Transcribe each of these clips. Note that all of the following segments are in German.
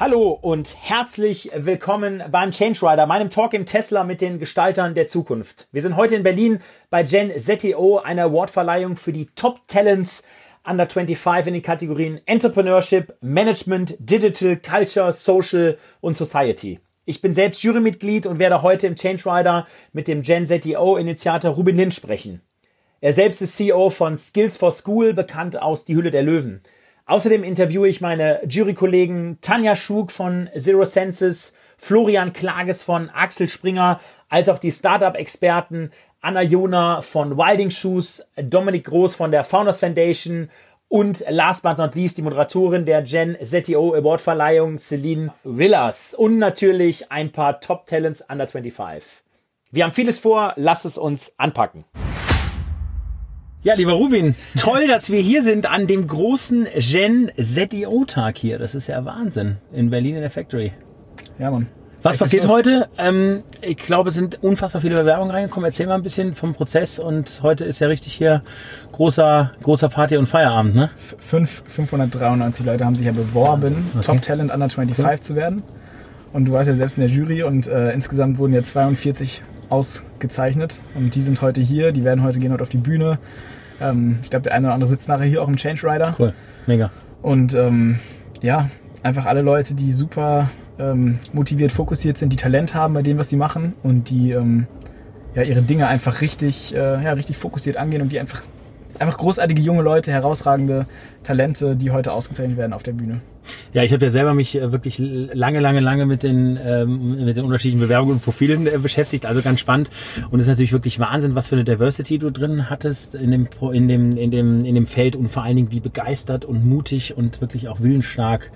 Hallo und herzlich willkommen beim Change Rider, meinem Talk im Tesla mit den Gestaltern der Zukunft. Wir sind heute in Berlin bei Gen ZTO, einer Awardverleihung für die Top Talents Under 25 in den Kategorien Entrepreneurship, Management, Digital, Culture, Social und Society. Ich bin selbst Jurymitglied und werde heute im Change Rider mit dem Gen ZTO Initiator Rubin Lind sprechen. Er selbst ist CEO von Skills for School, bekannt aus Die Hülle der Löwen. Außerdem interviewe ich meine Jurykollegen Tanja Schug von Zero Senses, Florian Klages von Axel Springer, als auch die Startup-Experten Anna Jona von Wilding Shoes, Dominik Groß von der Founders Foundation und last but not least die Moderatorin der Gen ZTO Award Verleihung, Celine Villas. Und natürlich ein paar Top Talents under 25. Wir haben vieles vor, lass es uns anpacken. Ja, lieber Rubin, toll, dass wir hier sind an dem großen Gen ZDO-Tag hier. Das ist ja Wahnsinn. In Berlin in der Factory. Ja, Mann. Was passiert heute? Ähm, ich glaube, es sind unfassbar viele Bewerbungen reingekommen. Erzähl mal ein bisschen vom Prozess. Und heute ist ja richtig hier großer, großer Party- und Feierabend, ne? Fünf, 593 Leute haben sich ja beworben, okay. Top Talent Under 25 cool. zu werden. Und du warst ja selbst in der Jury und äh, insgesamt wurden ja 42 ausgezeichnet. Und die sind heute hier, die werden heute gehen heute auf die Bühne. Ähm, ich glaube, der eine oder andere sitzt nachher hier auch im Change Rider. Cool, mega. Und ähm, ja, einfach alle Leute, die super ähm, motiviert, fokussiert sind, die Talent haben bei dem, was sie machen und die ähm, ja, ihre Dinge einfach richtig, äh, ja, richtig fokussiert angehen und die einfach, einfach großartige junge Leute, herausragende Talente, die heute ausgezeichnet werden auf der Bühne. Ja, ich habe ja selber mich äh, wirklich lange, lange, lange mit den, ähm, mit den unterschiedlichen Bewerbungen und Profilen äh, beschäftigt. Also ganz spannend. Und es ist natürlich wirklich Wahnsinn, was für eine Diversity du drin hattest in dem, in dem, in dem, in dem Feld und vor allen Dingen, wie begeistert und mutig und wirklich auch willensstark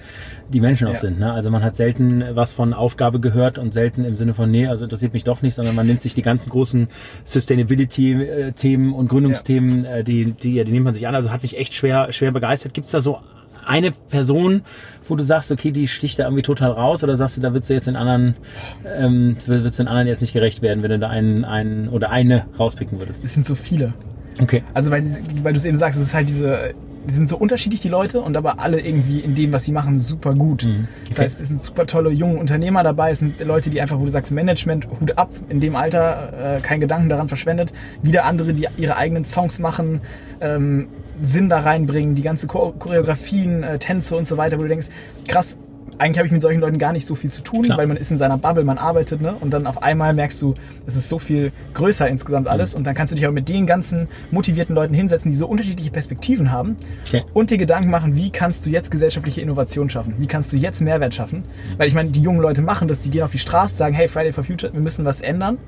die Menschen auch ja. sind. Ne? Also man hat selten was von Aufgabe gehört und selten im Sinne von, nee, also interessiert mich doch nicht, sondern man nimmt sich die ganzen großen Sustainability-Themen und Gründungsthemen, ja. Äh, die, die, die nimmt man sich an. Also hat mich echt schwer, schwer begeistert. Gibt es da so eine Person, wo du sagst, okay, die sticht da irgendwie total raus oder sagst du, da würdest du jetzt den anderen, ähm, würdest du den anderen jetzt nicht gerecht werden, wenn du da einen, einen oder eine rauspicken würdest? Es sind so viele. Okay. Also weil, weil du es eben sagst, es ist halt diese, die sind so unterschiedlich, die Leute, und aber alle irgendwie in dem, was sie machen, super gut. Mhm. Okay. Das heißt, es sind super tolle junge Unternehmer dabei, es sind Leute, die einfach, wo du sagst, Management, Hut ab, in dem Alter, äh, kein Gedanken daran verschwendet. Wieder andere, die ihre eigenen Songs machen, ähm, Sinn da reinbringen, die ganze Choreografien, äh, Tänze und so weiter, wo du denkst, krass, eigentlich habe ich mit solchen Leuten gar nicht so viel zu tun, Klar. weil man ist in seiner Bubble, man arbeitet, ne? Und dann auf einmal merkst du, es ist so viel größer insgesamt alles. Mhm. Und dann kannst du dich auch mit den ganzen motivierten Leuten hinsetzen, die so unterschiedliche Perspektiven haben okay. und dir Gedanken machen, wie kannst du jetzt gesellschaftliche Innovation schaffen? Wie kannst du jetzt Mehrwert schaffen? Weil ich meine, die jungen Leute machen das, die gehen auf die Straße, sagen, hey, Friday for Future, wir müssen was ändern.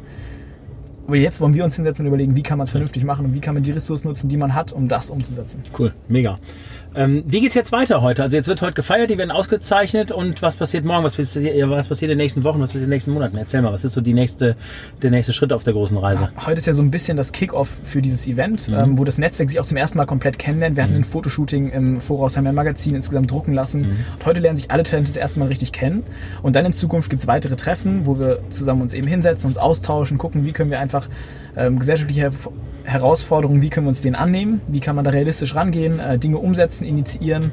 Aber jetzt wollen wir uns hinsetzen und überlegen, wie kann man es vernünftig machen und wie kann man die Ressourcen nutzen, die man hat, um das umzusetzen. Cool, mega. Ähm, wie geht's jetzt weiter heute? Also jetzt wird heute gefeiert, die werden ausgezeichnet und was passiert morgen? Was passiert, was passiert in den nächsten Wochen? Was passiert in den nächsten Monaten? Erzähl mal, was ist so die nächste, der nächste Schritt auf der großen Reise? Heute ist ja so ein bisschen das Kick-off für dieses Event, mhm. ähm, wo das Netzwerk sich auch zum ersten Mal komplett kennenlernt. Wir hatten mhm. ein Fotoshooting im Voraus, haben ein Magazin insgesamt drucken lassen. Mhm. Und heute lernen sich alle Talente das erste Mal richtig kennen. Und dann in Zukunft gibt's weitere Treffen, wo wir zusammen uns eben hinsetzen, uns austauschen, gucken, wie können wir einfach ähm, gesellschaftliche Herausforderungen, wie können wir uns denen annehmen, wie kann man da realistisch rangehen, äh, Dinge umsetzen, initiieren.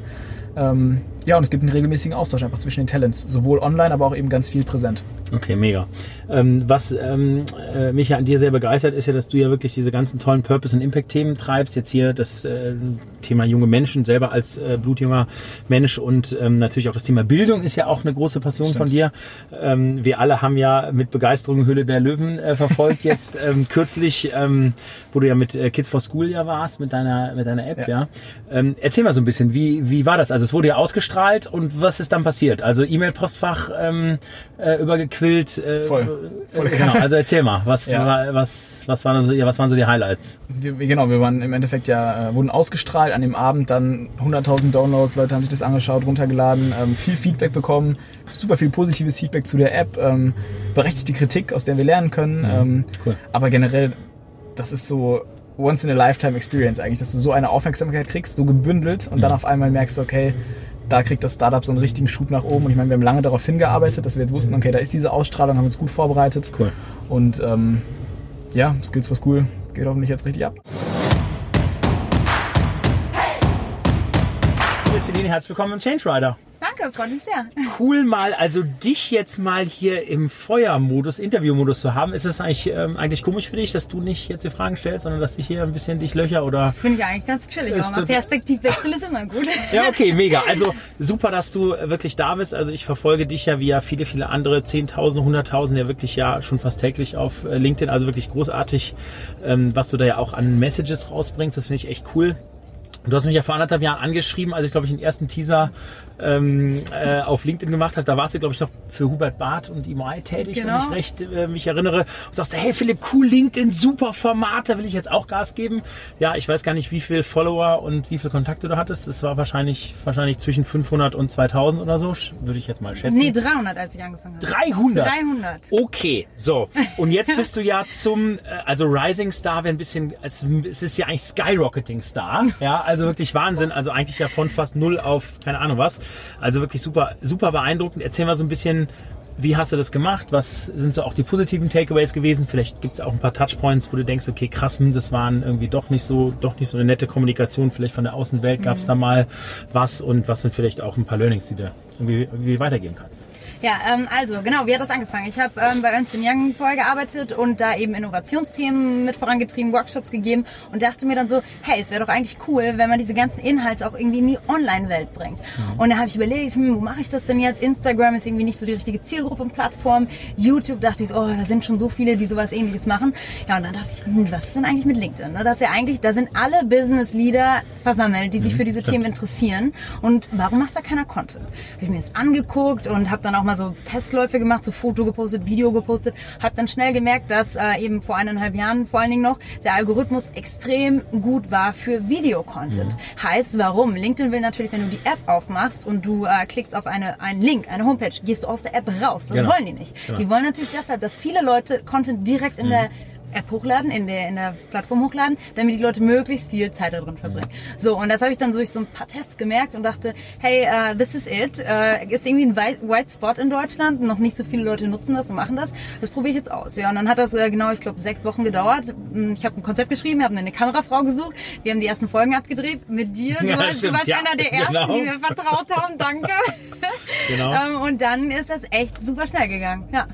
Ähm, ja, und es gibt einen regelmäßigen Austausch einfach zwischen den Talents, sowohl online, aber auch eben ganz viel präsent. Okay, mega. Ähm, was ähm, äh, mich ja an dir sehr begeistert, ist ja, dass du ja wirklich diese ganzen tollen Purpose- und Impact-Themen treibst. Jetzt hier das äh, Thema junge Menschen, selber als äh, blutjunger Mensch und ähm, natürlich auch das Thema Bildung ist ja auch eine große Passion Stimmt. von dir. Ähm, wir alle haben ja mit Begeisterung Hülle der Löwen äh, verfolgt jetzt ähm, kürzlich, ähm, wo du ja mit äh, Kids for School ja warst, mit deiner, mit deiner App, ja. ja. Ähm, erzähl mal so ein bisschen, wie, wie war das? Also es wurde ja ausgestrahlt und was ist dann passiert? Also E-Mail-Postfach ähm, äh, übergequillt. Äh, Voll. Voll. Äh, genau, also erzähl mal, was, ja. war, was, was, waren so, was waren so die Highlights? Wir, genau, wir waren im Endeffekt ja, äh, wurden ausgestrahlt an dem Abend, dann 100.000 Downloads, Leute haben sich das angeschaut, runtergeladen, ähm, viel Feedback bekommen, super viel positives Feedback zu der App, ähm, berechtigte Kritik, aus der wir lernen können. Mhm. Ähm, cool. Aber generell, das ist so once in a lifetime experience eigentlich, dass du so eine Aufmerksamkeit kriegst, so gebündelt und dann Mhm. auf einmal merkst, okay, da kriegt das Startup so einen richtigen Schub nach oben. Und ich meine, wir haben lange darauf hingearbeitet, dass wir jetzt wussten, okay, da ist diese Ausstrahlung, haben uns gut vorbereitet. Cool. Und ähm, ja, Skills for School geht hoffentlich jetzt richtig ab. Liebe Celine, herzlich willkommen im Change Rider. Danke, freut mich sehr. Cool mal, also dich jetzt mal hier im Feuermodus, Interviewmodus zu haben. Ist es eigentlich, ähm, eigentlich komisch für dich, dass du nicht jetzt die Fragen stellst, sondern dass ich hier ein bisschen dich löcher oder Finde ich eigentlich ganz chillig. Ist Aber Perspektivwechsel ist immer gut. Ja, okay, mega. Also super, dass du wirklich da bist. Also ich verfolge dich ja wie ja viele, viele andere, Zehntausende, Hunderttausende, ja wirklich ja schon fast täglich auf äh, LinkedIn. Also wirklich großartig, ähm, was du da ja auch an Messages rausbringst. Das finde ich echt cool. Du hast mich ja vor anderthalb Jahren angeschrieben, als ich glaube ich den ersten Teaser ähm, äh, auf LinkedIn gemacht habe. Da warst du glaube ich noch für Hubert Barth und EY tätig, Genau. wenn ich recht äh, mich erinnere. Und sagst, hey Philipp, cool LinkedIn, super Format, da will ich jetzt auch Gas geben. Ja, ich weiß gar nicht, wie viel Follower und wie viel Kontakte du hattest. Es war wahrscheinlich wahrscheinlich zwischen 500 und 2000 oder so, würde ich jetzt mal schätzen. Nee, 300, als ich angefangen habe. 300. 300. Okay, so. Und jetzt bist du ja zum, äh, also Rising Star wäre ein bisschen, es ist ja eigentlich Skyrocketing Star. Ja, also wirklich Wahnsinn. Also eigentlich ja von fast null auf, keine Ahnung was. Also wirklich super, super beeindruckend. Erzähl mal so ein bisschen, wie hast du das gemacht? Was sind so auch die positiven Takeaways gewesen? Vielleicht gibt es auch ein paar Touchpoints, wo du denkst, okay, krass, hm, das waren irgendwie doch nicht so, doch nicht so eine nette Kommunikation. Vielleicht von der Außenwelt gab es da mal was und was sind vielleicht auch ein paar Learnings, die du irgendwie, irgendwie weitergeben kannst. Ja, ähm, also genau, wie hat das angefangen? Ich habe ähm, bei Ernst Young vorher gearbeitet und da eben Innovationsthemen mit vorangetrieben, Workshops gegeben und dachte mir dann so, hey, es wäre doch eigentlich cool, wenn man diese ganzen Inhalte auch irgendwie in die Online-Welt bringt. Und da habe ich überlegt, hm, wo mache ich das denn jetzt? Instagram ist irgendwie nicht so die richtige Zielgruppe und Plattform. YouTube dachte ich, so, oh, da sind schon so viele, die sowas ähnliches machen. Ja, und dann dachte ich, hm, was ist denn eigentlich mit LinkedIn? ne? Das ist ja eigentlich, da sind alle Business-Leader versammelt, die sich für diese Themen interessieren. Und warum macht da keiner Content? Habe ich mir das angeguckt und habe dann auch mal so Testläufe gemacht, so Foto gepostet, Video gepostet. Habe dann schnell gemerkt, dass äh, eben vor eineinhalb Jahren vor allen Dingen noch der Algorithmus extrem gut war für Videocontent. Heißt, warum? LinkedIn will natürlich, wenn du die App aufmachst und du äh, klickst auf eine, einen Link, eine Homepage, gehst du aus der App raus. Das Genau. wollen die nicht. Genau. Die wollen natürlich deshalb, dass viele Leute Content direkt in der App hochladen, in der, in der Plattform hochladen, damit die Leute möglichst viel Zeit da drin verbringen. So, und das habe ich dann durch so ein paar Tests gemerkt und dachte, hey, uh, this is it. Uh, ist irgendwie ein White, White Spot in Deutschland. Noch nicht so viele Leute nutzen das und machen das. Das probiere ich jetzt aus. Ja, und dann hat das äh, genau, ich glaube, sechs Wochen gedauert. Hm, Ich habe ein Konzept geschrieben, habe eine Kamerafrau gesucht. Wir haben die ersten Folgen abgedreht mit dir. Du, Ja, warst, du stimmt, warst ja, einer der ersten, genau. die mir vertraut haben. Danke. Genau. ähm, und dann ist das echt super schnell gegangen. Ja.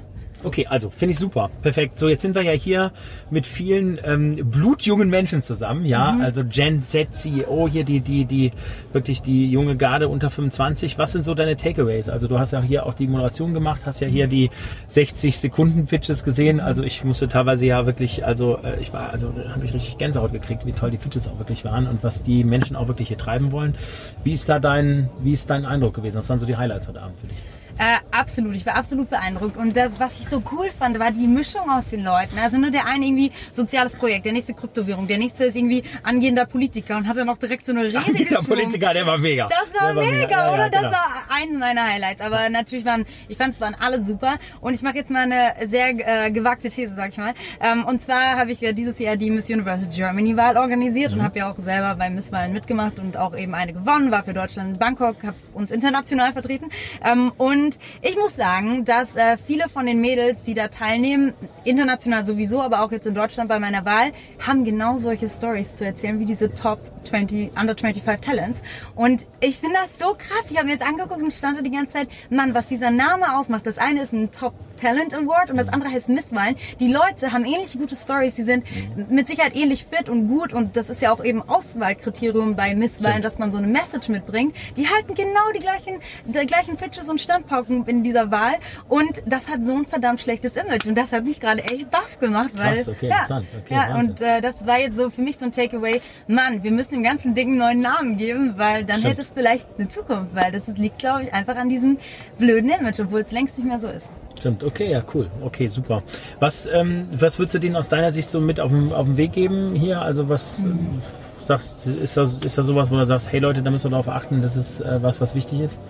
Okay, also finde ich super. Perfekt. So, jetzt sind wir ja hier mit vielen ähm, blutjungen Menschen zusammen, ja. Also Gen Z CEO hier, die, die, die, wirklich die junge Garde unter 25. Was sind so deine Takeaways? Also du hast ja hier auch die Moderation gemacht, hast ja hier die 60 Sekunden Pitches gesehen. Also ich musste teilweise ja wirklich, also äh, ich war, also habe ich richtig Gänsehaut gekriegt, wie toll die Pitches auch wirklich waren und was die Menschen auch wirklich hier treiben wollen. Wie ist da dein, wie ist dein Eindruck gewesen? Was waren so die Highlights heute Abend für dich? Äh, absolut, ich war absolut beeindruckt. Und das, was ich so cool fand, war die Mischung aus den Leuten. Also nur der eine irgendwie soziales Projekt, der nächste Kryptowährung, der nächste ist irgendwie angehender Politiker und hat dann auch direkt so eine Rede Der geschwungen. Politiker, der war mega. Das war Der mega, Ja, oder? ja, genau. Das war eins meiner Highlights. Aber natürlich waren, ich fand es waren alle super. Und ich mache jetzt mal eine sehr äh, gewagte These, sag ich mal. Ähm, und zwar habe ich ja dieses Jahr die Miss Universe Germany Wahl organisiert Mhm. und habe ja auch selber bei Miss Wahlen mitgemacht und auch eben eine gewonnen, war für Deutschland in Bangkok, habe uns international vertreten. Ähm, und ich muss sagen, dass äh, viele von den Mädels, die da teilnehmen, international sowieso, aber auch jetzt in Deutschland bei meiner Wahl, haben genau solche Stories zu erzählen wie diese Top 20, Under 25 Talents. Und ich finde das so krass. Ich habe mir das angeguckt und stand da die ganze Zeit, Mann, was dieser Name ausmacht. Das eine ist ein Top Talent Award und das andere heißt Misswahlen. Die Leute haben ähnlich gute Stories. Die sind mit Sicherheit ähnlich fit und gut und das ist ja auch eben Auswahlkriterium bei Misswahlen, dass man so eine Message mitbringt. Die halten genau die gleichen, die gleichen Pitches und Standpauken in dieser Wahl und das hat so ein verdammt schlechtes Image und das hat mich gerade echt baff gemacht, weil Krass, okay, ja, interessant. Okay, ja Wahnsinn. und äh, das war jetzt so für mich so ein Takeaway. Mann, wir müssen dem ganzen Ding einen neuen Namen geben, weil dann Stimmt. hätte es vielleicht eine Zukunft, weil das liegt, glaube ich, einfach an diesem blöden Image, obwohl es längst nicht mehr so ist. Stimmt, okay, ja, cool. Okay, super. Was, ähm, was würdest du denen aus deiner Sicht so mit auf den, auf den Weg geben hier? Also was ähm, sagst, ist da, ist da sowas, wo du sagst, hey Leute, da müssen wir darauf achten, das ist äh, was, was wichtig ist?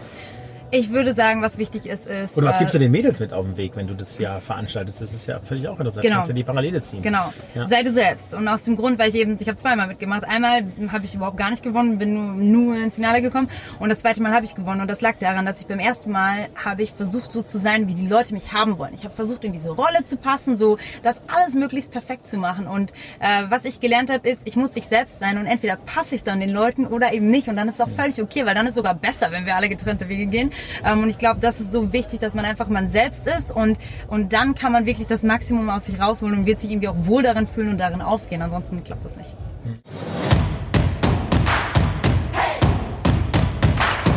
Ich würde sagen, was wichtig ist, ist. Oder was äh, gibst du den Mädels mit auf den Weg, wenn du das ja veranstaltest? Das ist ja völlig auch interessant. Genau. Kannst du die Parallele ziehen. Genau. Ja. Sei du selbst. Und aus dem Grund, weil ich eben, ich habe zweimal mitgemacht. Einmal habe ich überhaupt gar nicht gewonnen, bin nur, nur ins Finale gekommen. Und das zweite Mal habe ich gewonnen. Und das lag daran, dass ich beim ersten Mal habe ich versucht, so zu sein, wie die Leute mich haben wollen. Ich habe versucht, in diese Rolle zu passen, so das alles möglichst perfekt zu machen. Und äh, was ich gelernt habe, ist, ich muss ich selbst sein. Und entweder passe ich dann den Leuten oder eben nicht. Und dann ist es auch völlig okay, weil dann ist es sogar besser, wenn wir alle getrennte Wege gehen. Ähm, und ich glaube, das ist so wichtig, dass man einfach man selbst ist. Und, und dann kann man wirklich das Maximum aus sich rausholen und wird sich irgendwie auch wohl darin fühlen und darin aufgehen. Ansonsten klappt das nicht.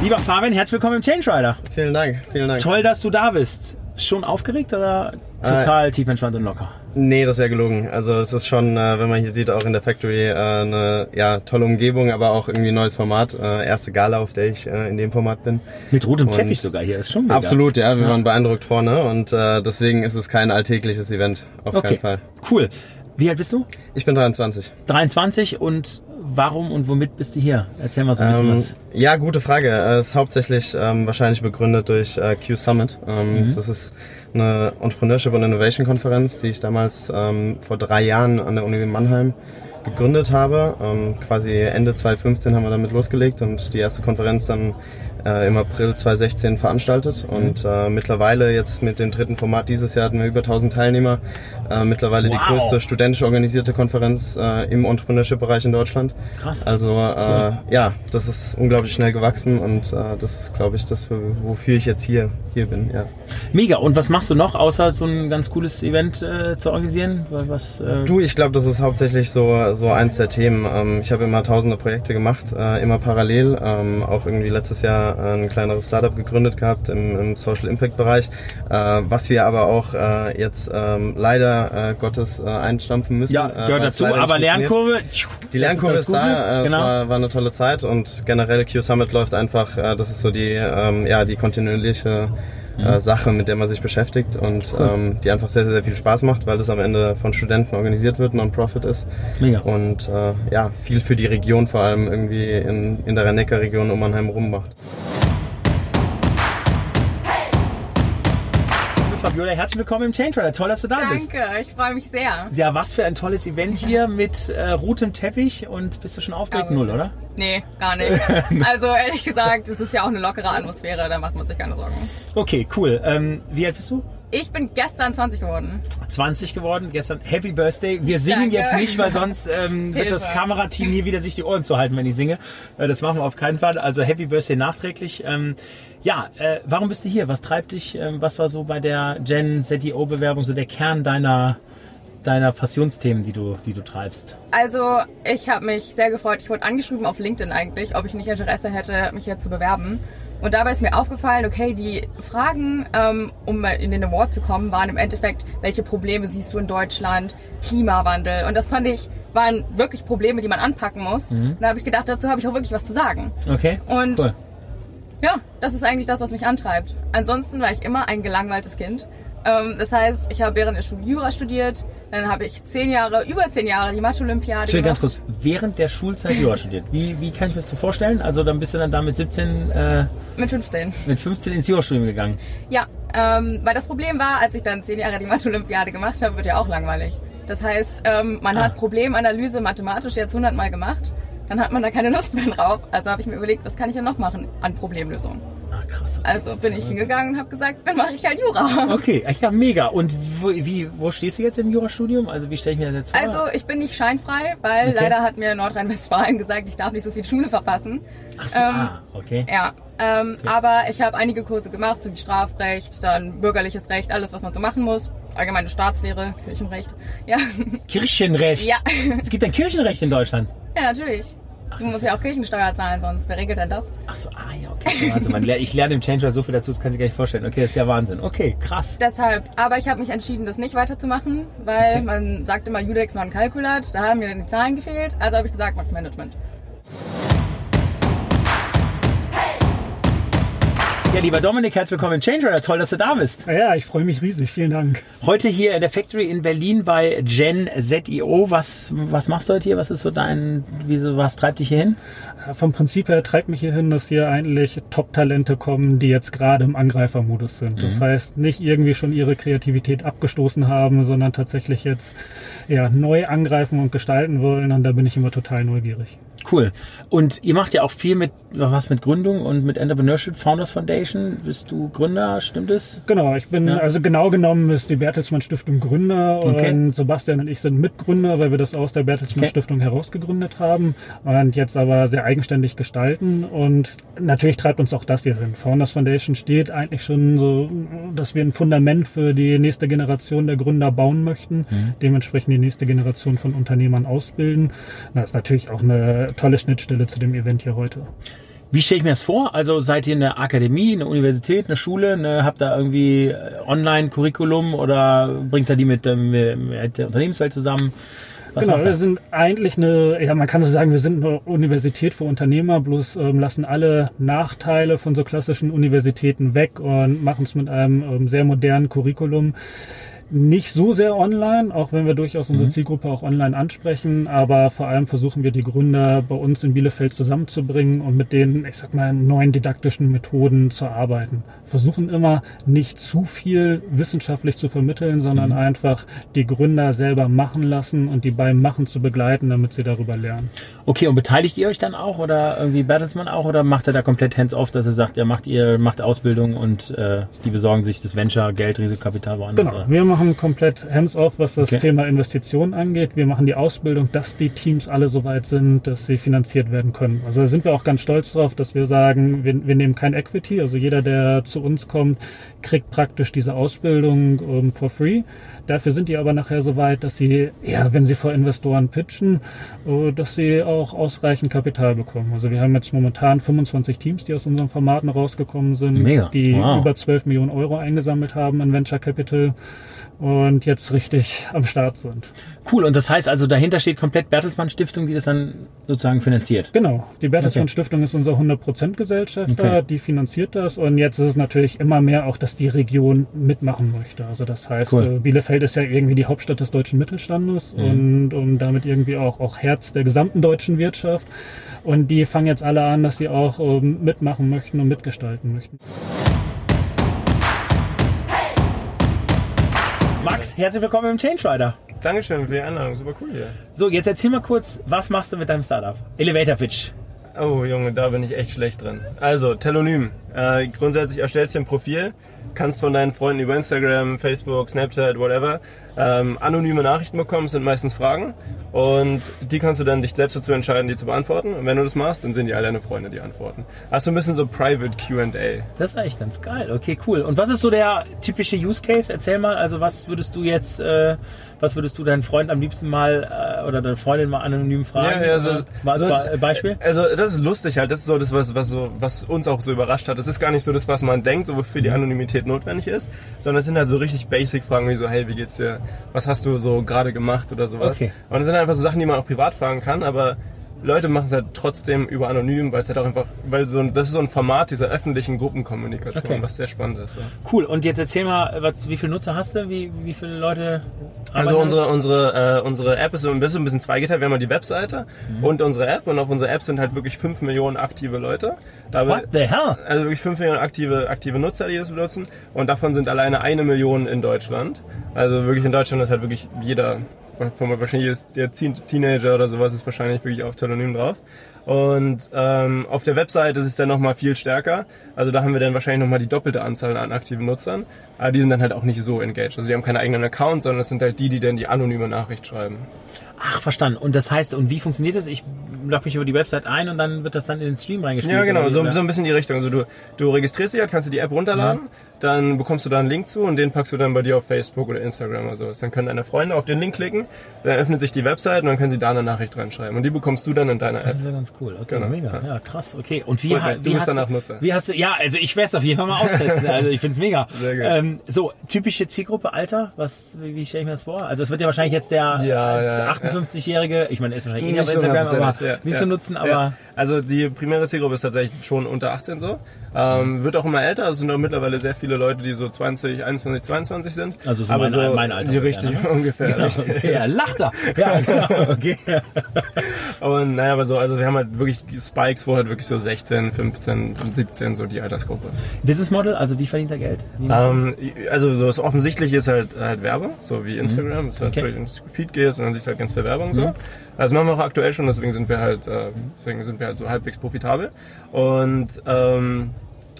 Lieber Fabian, herzlich willkommen im Change Rider. Vielen Dank, vielen Dank. Toll, dass du da bist. Schon aufgeregt oder total tief entspannt und locker? Nee, das wäre gelogen. Also es ist schon, äh, wenn man hier sieht, auch in der Factory äh, eine ja, tolle Umgebung, aber auch irgendwie ein neues Format. Äh, erste Gala, auf der ich äh, in dem Format bin. Mit rotem Und- Teppich sogar hier, ist schon mega. Absolut, ja. Wir waren beeindruckt vorne und äh, deswegen ist es kein alltägliches Event. Auf Okay, keinen Fall. cool. Wie alt bist du? Ich bin 23. 23 und warum und womit bist du hier? Erzähl mal so ein bisschen Ähm, was. ja, gute Frage. Es ist hauptsächlich ähm, wahrscheinlich begründet durch äh, Q Summit. Ähm, Mhm. Das ist eine Entrepreneurship und Innovation Konferenz, die ich damals ähm, vor drei Jahren an der Uni Mannheim gegründet habe. Ähm, quasi Ende 2015 haben wir damit losgelegt und die erste Konferenz dann äh, im April 2016 veranstaltet. Mhm. Und äh, mittlerweile jetzt mit dem dritten Format dieses Jahr hatten wir über 1000 Teilnehmer. Äh, mittlerweile die Wow. größte studentisch organisierte Konferenz äh, im Entrepreneurship-Bereich in Deutschland. Krass. Also äh, ja, das ist unglaublich schnell gewachsen und äh, das ist, glaube ich, das, für, wofür ich jetzt hier, hier bin. Ja. Mega. Und was machst du noch, außer so ein ganz cooles Event zu organisieren? Was, Du, ich glaube, das ist hauptsächlich so, so eins der Themen. Ähm, ich habe immer tausende Projekte gemacht, immer parallel. Ähm, auch irgendwie letztes Jahr äh, ein kleineres Startup gegründet gehabt im, im Social Impact Bereich, äh, was wir aber auch äh, jetzt ähm, leider äh, Gottes äh, einstampfen müssen. ja, äh, gehört dazu, aber. Lernkurve. Die Lernkurve ist, Gute. da, äh, Genau. es war, war eine tolle Zeit und generell Q Summit läuft einfach, äh, das ist so die, ähm, ja, die kontinuierliche. Äh, Sache, mit der man sich beschäftigt und ähm, die einfach sehr, sehr, sehr viel Spaß macht, weil das am Ende von Studenten organisiert wird, Non-Profit ist. Mega. Und äh, ja, viel für die Region, vor allem irgendwie in, in der Rhein-Neckar-Region um Mannheim rum macht. Fabiola, herzlich willkommen im Change Rider. Toll, dass du da bist. Danke, ich freue mich sehr. Ja, was für ein tolles Event hier mit äh, rotem Teppich und bist du schon aufgeregt? Aber- Null, oder? Nee, gar nicht. Also ehrlich gesagt, es ist ja auch eine lockere Atmosphäre, da macht man sich keine Sorgen. Okay, cool. Ähm, wie alt bist du? Ich bin gestern 20 geworden. 20 geworden, gestern Happy Birthday. Wir singen Danke. jetzt nicht, weil sonst ähm, wird das. Kamerateam hier wieder sich die Ohren zuhalten, wenn ich singe. Äh, das machen wir auf keinen Fall. Also Happy Birthday nachträglich. Ähm, ja, äh, warum bist du hier? Was treibt dich? Ähm, was war so bei der Gen ZDO Bewerbung so der Kern deiner deiner Passionsthemen, die du die du treibst? Also ich habe mich sehr gefreut. Ich wurde angeschrieben auf LinkedIn eigentlich, ob ich nicht Interesse hätte, mich hier zu bewerben. Und dabei ist mir aufgefallen, okay, die Fragen, ähm, um in den Award zu kommen, waren im Endeffekt, welche Probleme siehst du in Deutschland, Klimawandel. Und das fand ich, waren wirklich Probleme, die man anpacken muss. Da habe ich gedacht, dazu habe ich auch wirklich was zu sagen. Okay. Und cool. Ja, das ist eigentlich das, was mich antreibt. Ansonsten war ich immer ein gelangweiltes Kind. Ähm, das heißt, ich habe während der Schule Jura studiert, dann habe ich zehn Jahre, über zehn Jahre die Mathe-Olympiade Entschuldigung, ganz gemacht. kurz. Während der Schulzeit Jura studiert. Wie, wie kann ich mir das so vorstellen? Also dann bist du dann da mit 17, äh, Mit 15. mit 15 ins Jurastudium gegangen. Ja, ähm, weil das Problem war, als ich dann zehn Jahre die Mathe-Olympiade gemacht habe, wird ja auch langweilig. Das heißt, ähm, man Ah. hat Problemanalyse mathematisch jetzt hundertmal gemacht, dann hat man da keine Lust mehr drauf. Also habe ich mir überlegt, was kann ich denn noch machen an Problemlösung? Krass. okay, Also bin ich hingegangen und habe gesagt, dann mache ich halt Jura. Okay, ja, mega. Und wo, wie, wo stehst du jetzt im Jurastudium? Also wie stelle ich mir das jetzt vor? Also ich bin nicht scheinfrei, weil Okay. leider hat mir Nordrhein-Westfalen gesagt, ich darf nicht so viel Schule verpassen. ach so, ähm, ah, okay. Ja, ähm, aber ich habe einige Kurse gemacht, so wie Strafrecht, dann bürgerliches Recht, alles, was man so machen muss. Allgemeine Staatslehre, Kirchenrecht. Ja, Kirchenrecht. Ja. Es gibt ein Kirchenrecht in Deutschland. ja natürlich. Du musst ja auch Kirchensteuer zahlen, sonst wer regelt denn das? Ach so, ah ja, okay. Also man, lernt- ich lerne im Changer so viel dazu, das kann sich gar nicht vorstellen. Okay, das ist ja Wahnsinn. Okay, krass. Deshalb, aber ich habe mich entschieden, das nicht weiterzumachen, weil Okay. man sagt immer Judex non calculat, da haben mir die Zahlen gefehlt, also habe ich gesagt, mach ich Management. Ja, lieber Dominik, herzlich willkommen im Change Rider. Toll, dass du da bist. Ja, ich freue mich riesig. Vielen Dank. Heute hier in der Factory in Berlin bei Gen ZIO. Was, was machst du heute hier? Was ist so dein, wieso, was treibt dich hier hin? Vom Prinzip her treibt mich hier hin, dass hier eigentlich Top-Talente kommen, die jetzt gerade im Angreifermodus sind. Mhm. Das heißt, nicht irgendwie schon ihre Kreativität abgestoßen haben, sondern tatsächlich jetzt ja, neu angreifen und gestalten wollen. Und da bin ich immer total neugierig. Cool. Und ihr macht ja auch viel mit was mit Gründung und mit Entrepreneurship Founders Foundation. Bist du Gründer, stimmt es? Genau, ich bin, ja. also genau genommen ist die Bertelsmann Stiftung Gründer okay. und Sebastian und ich sind Mitgründer, weil wir das aus der Bertelsmann okay. Stiftung herausgegründet haben und jetzt aber sehr eigenständig gestalten und natürlich treibt uns auch das hier hin. Founders Foundation steht eigentlich schon so, dass wir ein Fundament für die nächste Generation der Gründer bauen möchten, mhm. dementsprechend die nächste Generation von Unternehmern ausbilden. Das ist natürlich auch eine tolle Schnittstelle zu dem Event hier heute. Wie stelle ich mir das vor? Also seid ihr eine Akademie, eine Universität, eine Schule? Ne, habt ihr irgendwie äh, Online-Curriculum oder bringt ihr die mit, ähm, mit der Unternehmenswelt zusammen? Genau, wir sind eigentlich eine, ja, man kann so sagen, wir sind eine Universität für Unternehmer, bloß ähm, lassen alle Nachteile von so klassischen Universitäten weg und machen es mit einem ähm, sehr modernen Curriculum nicht so sehr online, auch wenn wir durchaus unsere mhm. Zielgruppe auch online ansprechen, aber vor allem versuchen wir die Gründer bei uns in Bielefeld zusammenzubringen und mit den, ich sag mal, neuen didaktischen Methoden zu arbeiten. Versuchen immer nicht zu viel wissenschaftlich zu vermitteln, sondern mhm. einfach die Gründer selber machen lassen und die beim Machen zu begleiten, damit sie darüber lernen. Okay, und beteiligt ihr euch dann auch oder irgendwie Bertelsmann auch oder macht ihr da komplett hands-off, dass ihr sagt, ihr macht ihr macht Ausbildung und äh, die besorgen sich das Venture, Geld, Risikokapital woanders? Genau, wir machen machen komplett hands-off, was das okay. Thema Investitionen angeht. Wir machen die Ausbildung, dass die Teams alle so weit sind, dass sie finanziert werden können. Also da sind wir auch ganz stolz drauf, dass wir sagen, wir, wir nehmen kein Equity. Also jeder, der zu uns kommt, kriegt praktisch diese Ausbildung ähm, for free. Dafür sind die aber nachher so weit, dass sie, ja, wenn sie vor Investoren pitchen, uh, dass sie auch ausreichend Kapital bekommen. Also wir haben jetzt momentan 25 Teams, die aus unseren Formaten rausgekommen sind, Mega. die wow. über 12 Millionen Euro eingesammelt haben in Venture Capital und jetzt richtig am Start sind. Cool, und das heißt also, dahinter steht komplett Bertelsmann Stiftung, die das dann sozusagen finanziert? Genau, die Bertelsmann okay. Stiftung ist unser 100% Gesellschafter, okay. die finanziert das und jetzt ist es natürlich immer mehr auch, dass die Region mitmachen möchte. Also das heißt, cool. Äh, Bielefeld ist ja irgendwie die Hauptstadt des deutschen Mittelstandes mhm. und, und damit irgendwie auch, auch Herz der gesamten deutschen Wirtschaft. Und die fangen jetzt alle an, dass sie auch ähm, mitmachen möchten und mitgestalten möchten. Max, herzlich willkommen im Change Rider. Dankeschön für die Einladung, super cool hier. So, jetzt erzähl mal kurz, was machst du mit deinem Startup? Elevator Pitch. Oh Junge, da bin ich echt schlecht drin. Also, Telonym. Äh, grundsätzlich erstellst du ein Profil, kannst von deinen Freunden über Instagram, Facebook, Snapchat, whatever, ähm, anonyme Nachrichten bekommen, sind meistens Fragen. Und die kannst du dann dich selbst dazu entscheiden, die zu beantworten. Und wenn du das machst, dann sind die all deine Freunde die Antworten. Also ein bisschen so Private QA. Das ist eigentlich ganz geil. Okay, cool. Und was ist so der typische Use Case? Erzähl mal, also was würdest du jetzt, äh, was würdest du deinen Freund am liebsten mal äh, oder deine Freundin mal anonym fragen? Ja, ja, so, mal so, Be Beispiel? Also das ist lustig halt. Das ist so das, was, was, so, was uns auch so überrascht hat. Das ist gar nicht so das, was man denkt, so wofür die mhm. Anonymität notwendig ist, sondern es sind halt so richtig Basic-Fragen wie so, hey, wie geht's dir? Was hast du so gerade gemacht oder sowas? Okay. Und das sind einfach so Sachen, die man auch privat fragen kann, aber Leute machen es halt trotzdem über anonym, weil es halt auch einfach, weil so das ist so ein Format dieser öffentlichen Gruppenkommunikation, okay. was sehr spannend ist. Ja. Cool. Und jetzt erzähl mal, was, wie viele Nutzer hast du? Wie, wie viele Leute? Also unsere unsere äh, unsere App ist so ein bisschen, ein bisschen zweigeteilt. Wir haben halt die Webseite mhm. und unsere App und auf unserer App sind halt wirklich 5 Millionen aktive Leute. Dabei, What the hell? Also wirklich 5 Millionen aktive aktive Nutzer, die das benutzen und davon sind alleine eine Million in Deutschland. Also wirklich in Deutschland ist halt wirklich jeder wahrscheinlich ist der Teenager oder sowas ist wahrscheinlich wirklich auf Telonym drauf. Und ähm, auf der Website ist es dann nochmal viel stärker. Also da haben wir dann wahrscheinlich nochmal die doppelte Anzahl an aktiven Nutzern. Aber die sind dann halt auch nicht so engaged. Also die haben keinen eigenen Account, sondern es sind halt die, die dann die anonyme Nachricht schreiben. Ach, verstanden. Und das heißt, und wie funktioniert das? Ich logge mich über die Website ein und dann wird das dann in den Stream reingespielt? Ja, genau, so, so, ein bisschen die Richtung. Also du, du registrierst dich halt, kannst du die App runterladen, ja. dann bekommst du da einen Link zu und den packst du dann bei dir auf Facebook oder Instagram oder sowas. Dann können deine Freunde auf den Link klicken, dann öffnet sich die Website und dann können sie da eine Nachricht reinschreiben. Und die bekommst du dann in deiner App. Das ist ja ganz cool. Okay, genau. mega. Ja, krass. Okay. Und wie, und, wie du bist danach Nutzer. Wie hast du, ja, also ich werde es auf jeden Fall mal austesten. also ich find's mega. Sehr gut. Ähm, so, typische Zielgruppe, Alter, was, wie, wie stelle ich mir das vor? Also es wird ja wahrscheinlich jetzt der ja, ja, 58-jährige, ich meine, er ist wahrscheinlich eh auf Instagram, aber ja, nicht so nutzen, aber. Also die primäre Zielgruppe ist tatsächlich schon unter 18 so. Ähm, wird auch immer älter. Es sind auch mittlerweile sehr viele Leute, die so 20, 21, 22 sind. Also so Aber mein, so mein Alter. Die richtig Ja, ne? ungefähr. Genau, richtig. ja, lacht er. Ja, genau. Okay. Und naja, aber so, also wir haben halt wirklich Spikes, wo halt wirklich so 16, 15 und 17 so die Altersgruppe. Business Model, also wie verdient er Geld? Ähm, also so das Offensichtliche ist halt, halt Werbung, so wie Instagram, dass du halt Okay. durch ins Feed gehst und dann siehst du halt ganz viel Werbung so. Das machen wir auch aktuell schon, deswegen sind wir halt, äh, deswegen sind wir halt so halbwegs profitabel. Und ähm,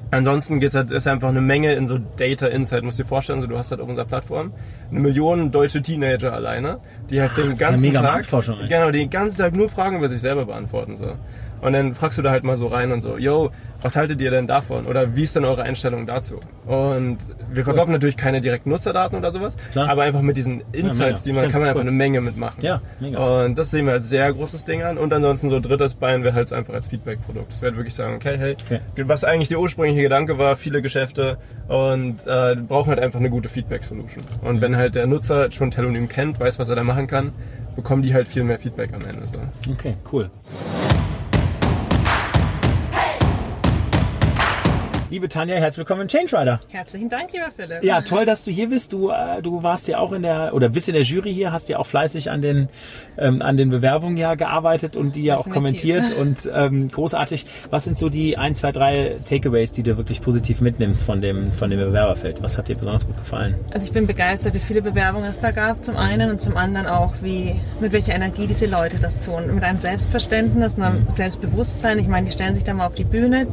Ansonsten geht's halt, ist einfach eine Menge in so Data Insight. Musst dir vorstellen, so, du hast halt auf unserer Plattform eine Million deutsche Teenager alleine, die halt den ist ja ganzen Tag, genau, den ganzen Tag nur Fragen über sich selber beantworten, so. Und dann fragst du da halt mal so rein und so, yo, was haltet ihr denn davon? Oder wie ist denn eure Einstellung dazu? Und wir verkaufen natürlich keine direkten Nutzerdaten oder sowas, Klar. aber einfach mit diesen Insights, mega. die man, Stimmt, kann man einfach cool. eine Menge mitmachen. Ja, mega. Und das sehen wir als sehr großes Ding an. Und ansonsten so drittes Bein wäre halt einfach als Feedback-Produkt. Das wäre wirklich sagen, okay, hey, Okay. was eigentlich der ursprüngliche Gedanke war, viele Geschäfte und äh, brauchen halt einfach eine gute Feedback-Solution. Und Mhm. wenn halt der Nutzer schon Telonym kennt, weiß, was er da machen kann, bekommen die halt viel mehr Feedback am Ende. So. Okay, cool. Liebe Tanja, herzlich willkommen in Change Rider. Herzlichen Dank, lieber Philipp. Ja, toll, dass du hier bist. Du, äh, du warst ja auch in der oder bist in der Jury hier, hast ja auch fleißig an den ähm, an den Bewerbungen ja gearbeitet und die ja auch kommentiert und ähm, großartig. Was sind so die ein, zwei, drei Takeaways, die du wirklich positiv mitnimmst von dem von dem Bewerberfeld? Was hat dir besonders gut gefallen? Also ich bin begeistert, wie viele Bewerbungen es da gab, zum einen und zum anderen auch, wie mit welcher Energie diese Leute das tun. Mit einem Selbstverständnis, einem Selbstbewusstsein. Ich meine, die stellen sich da mal auf die Bühne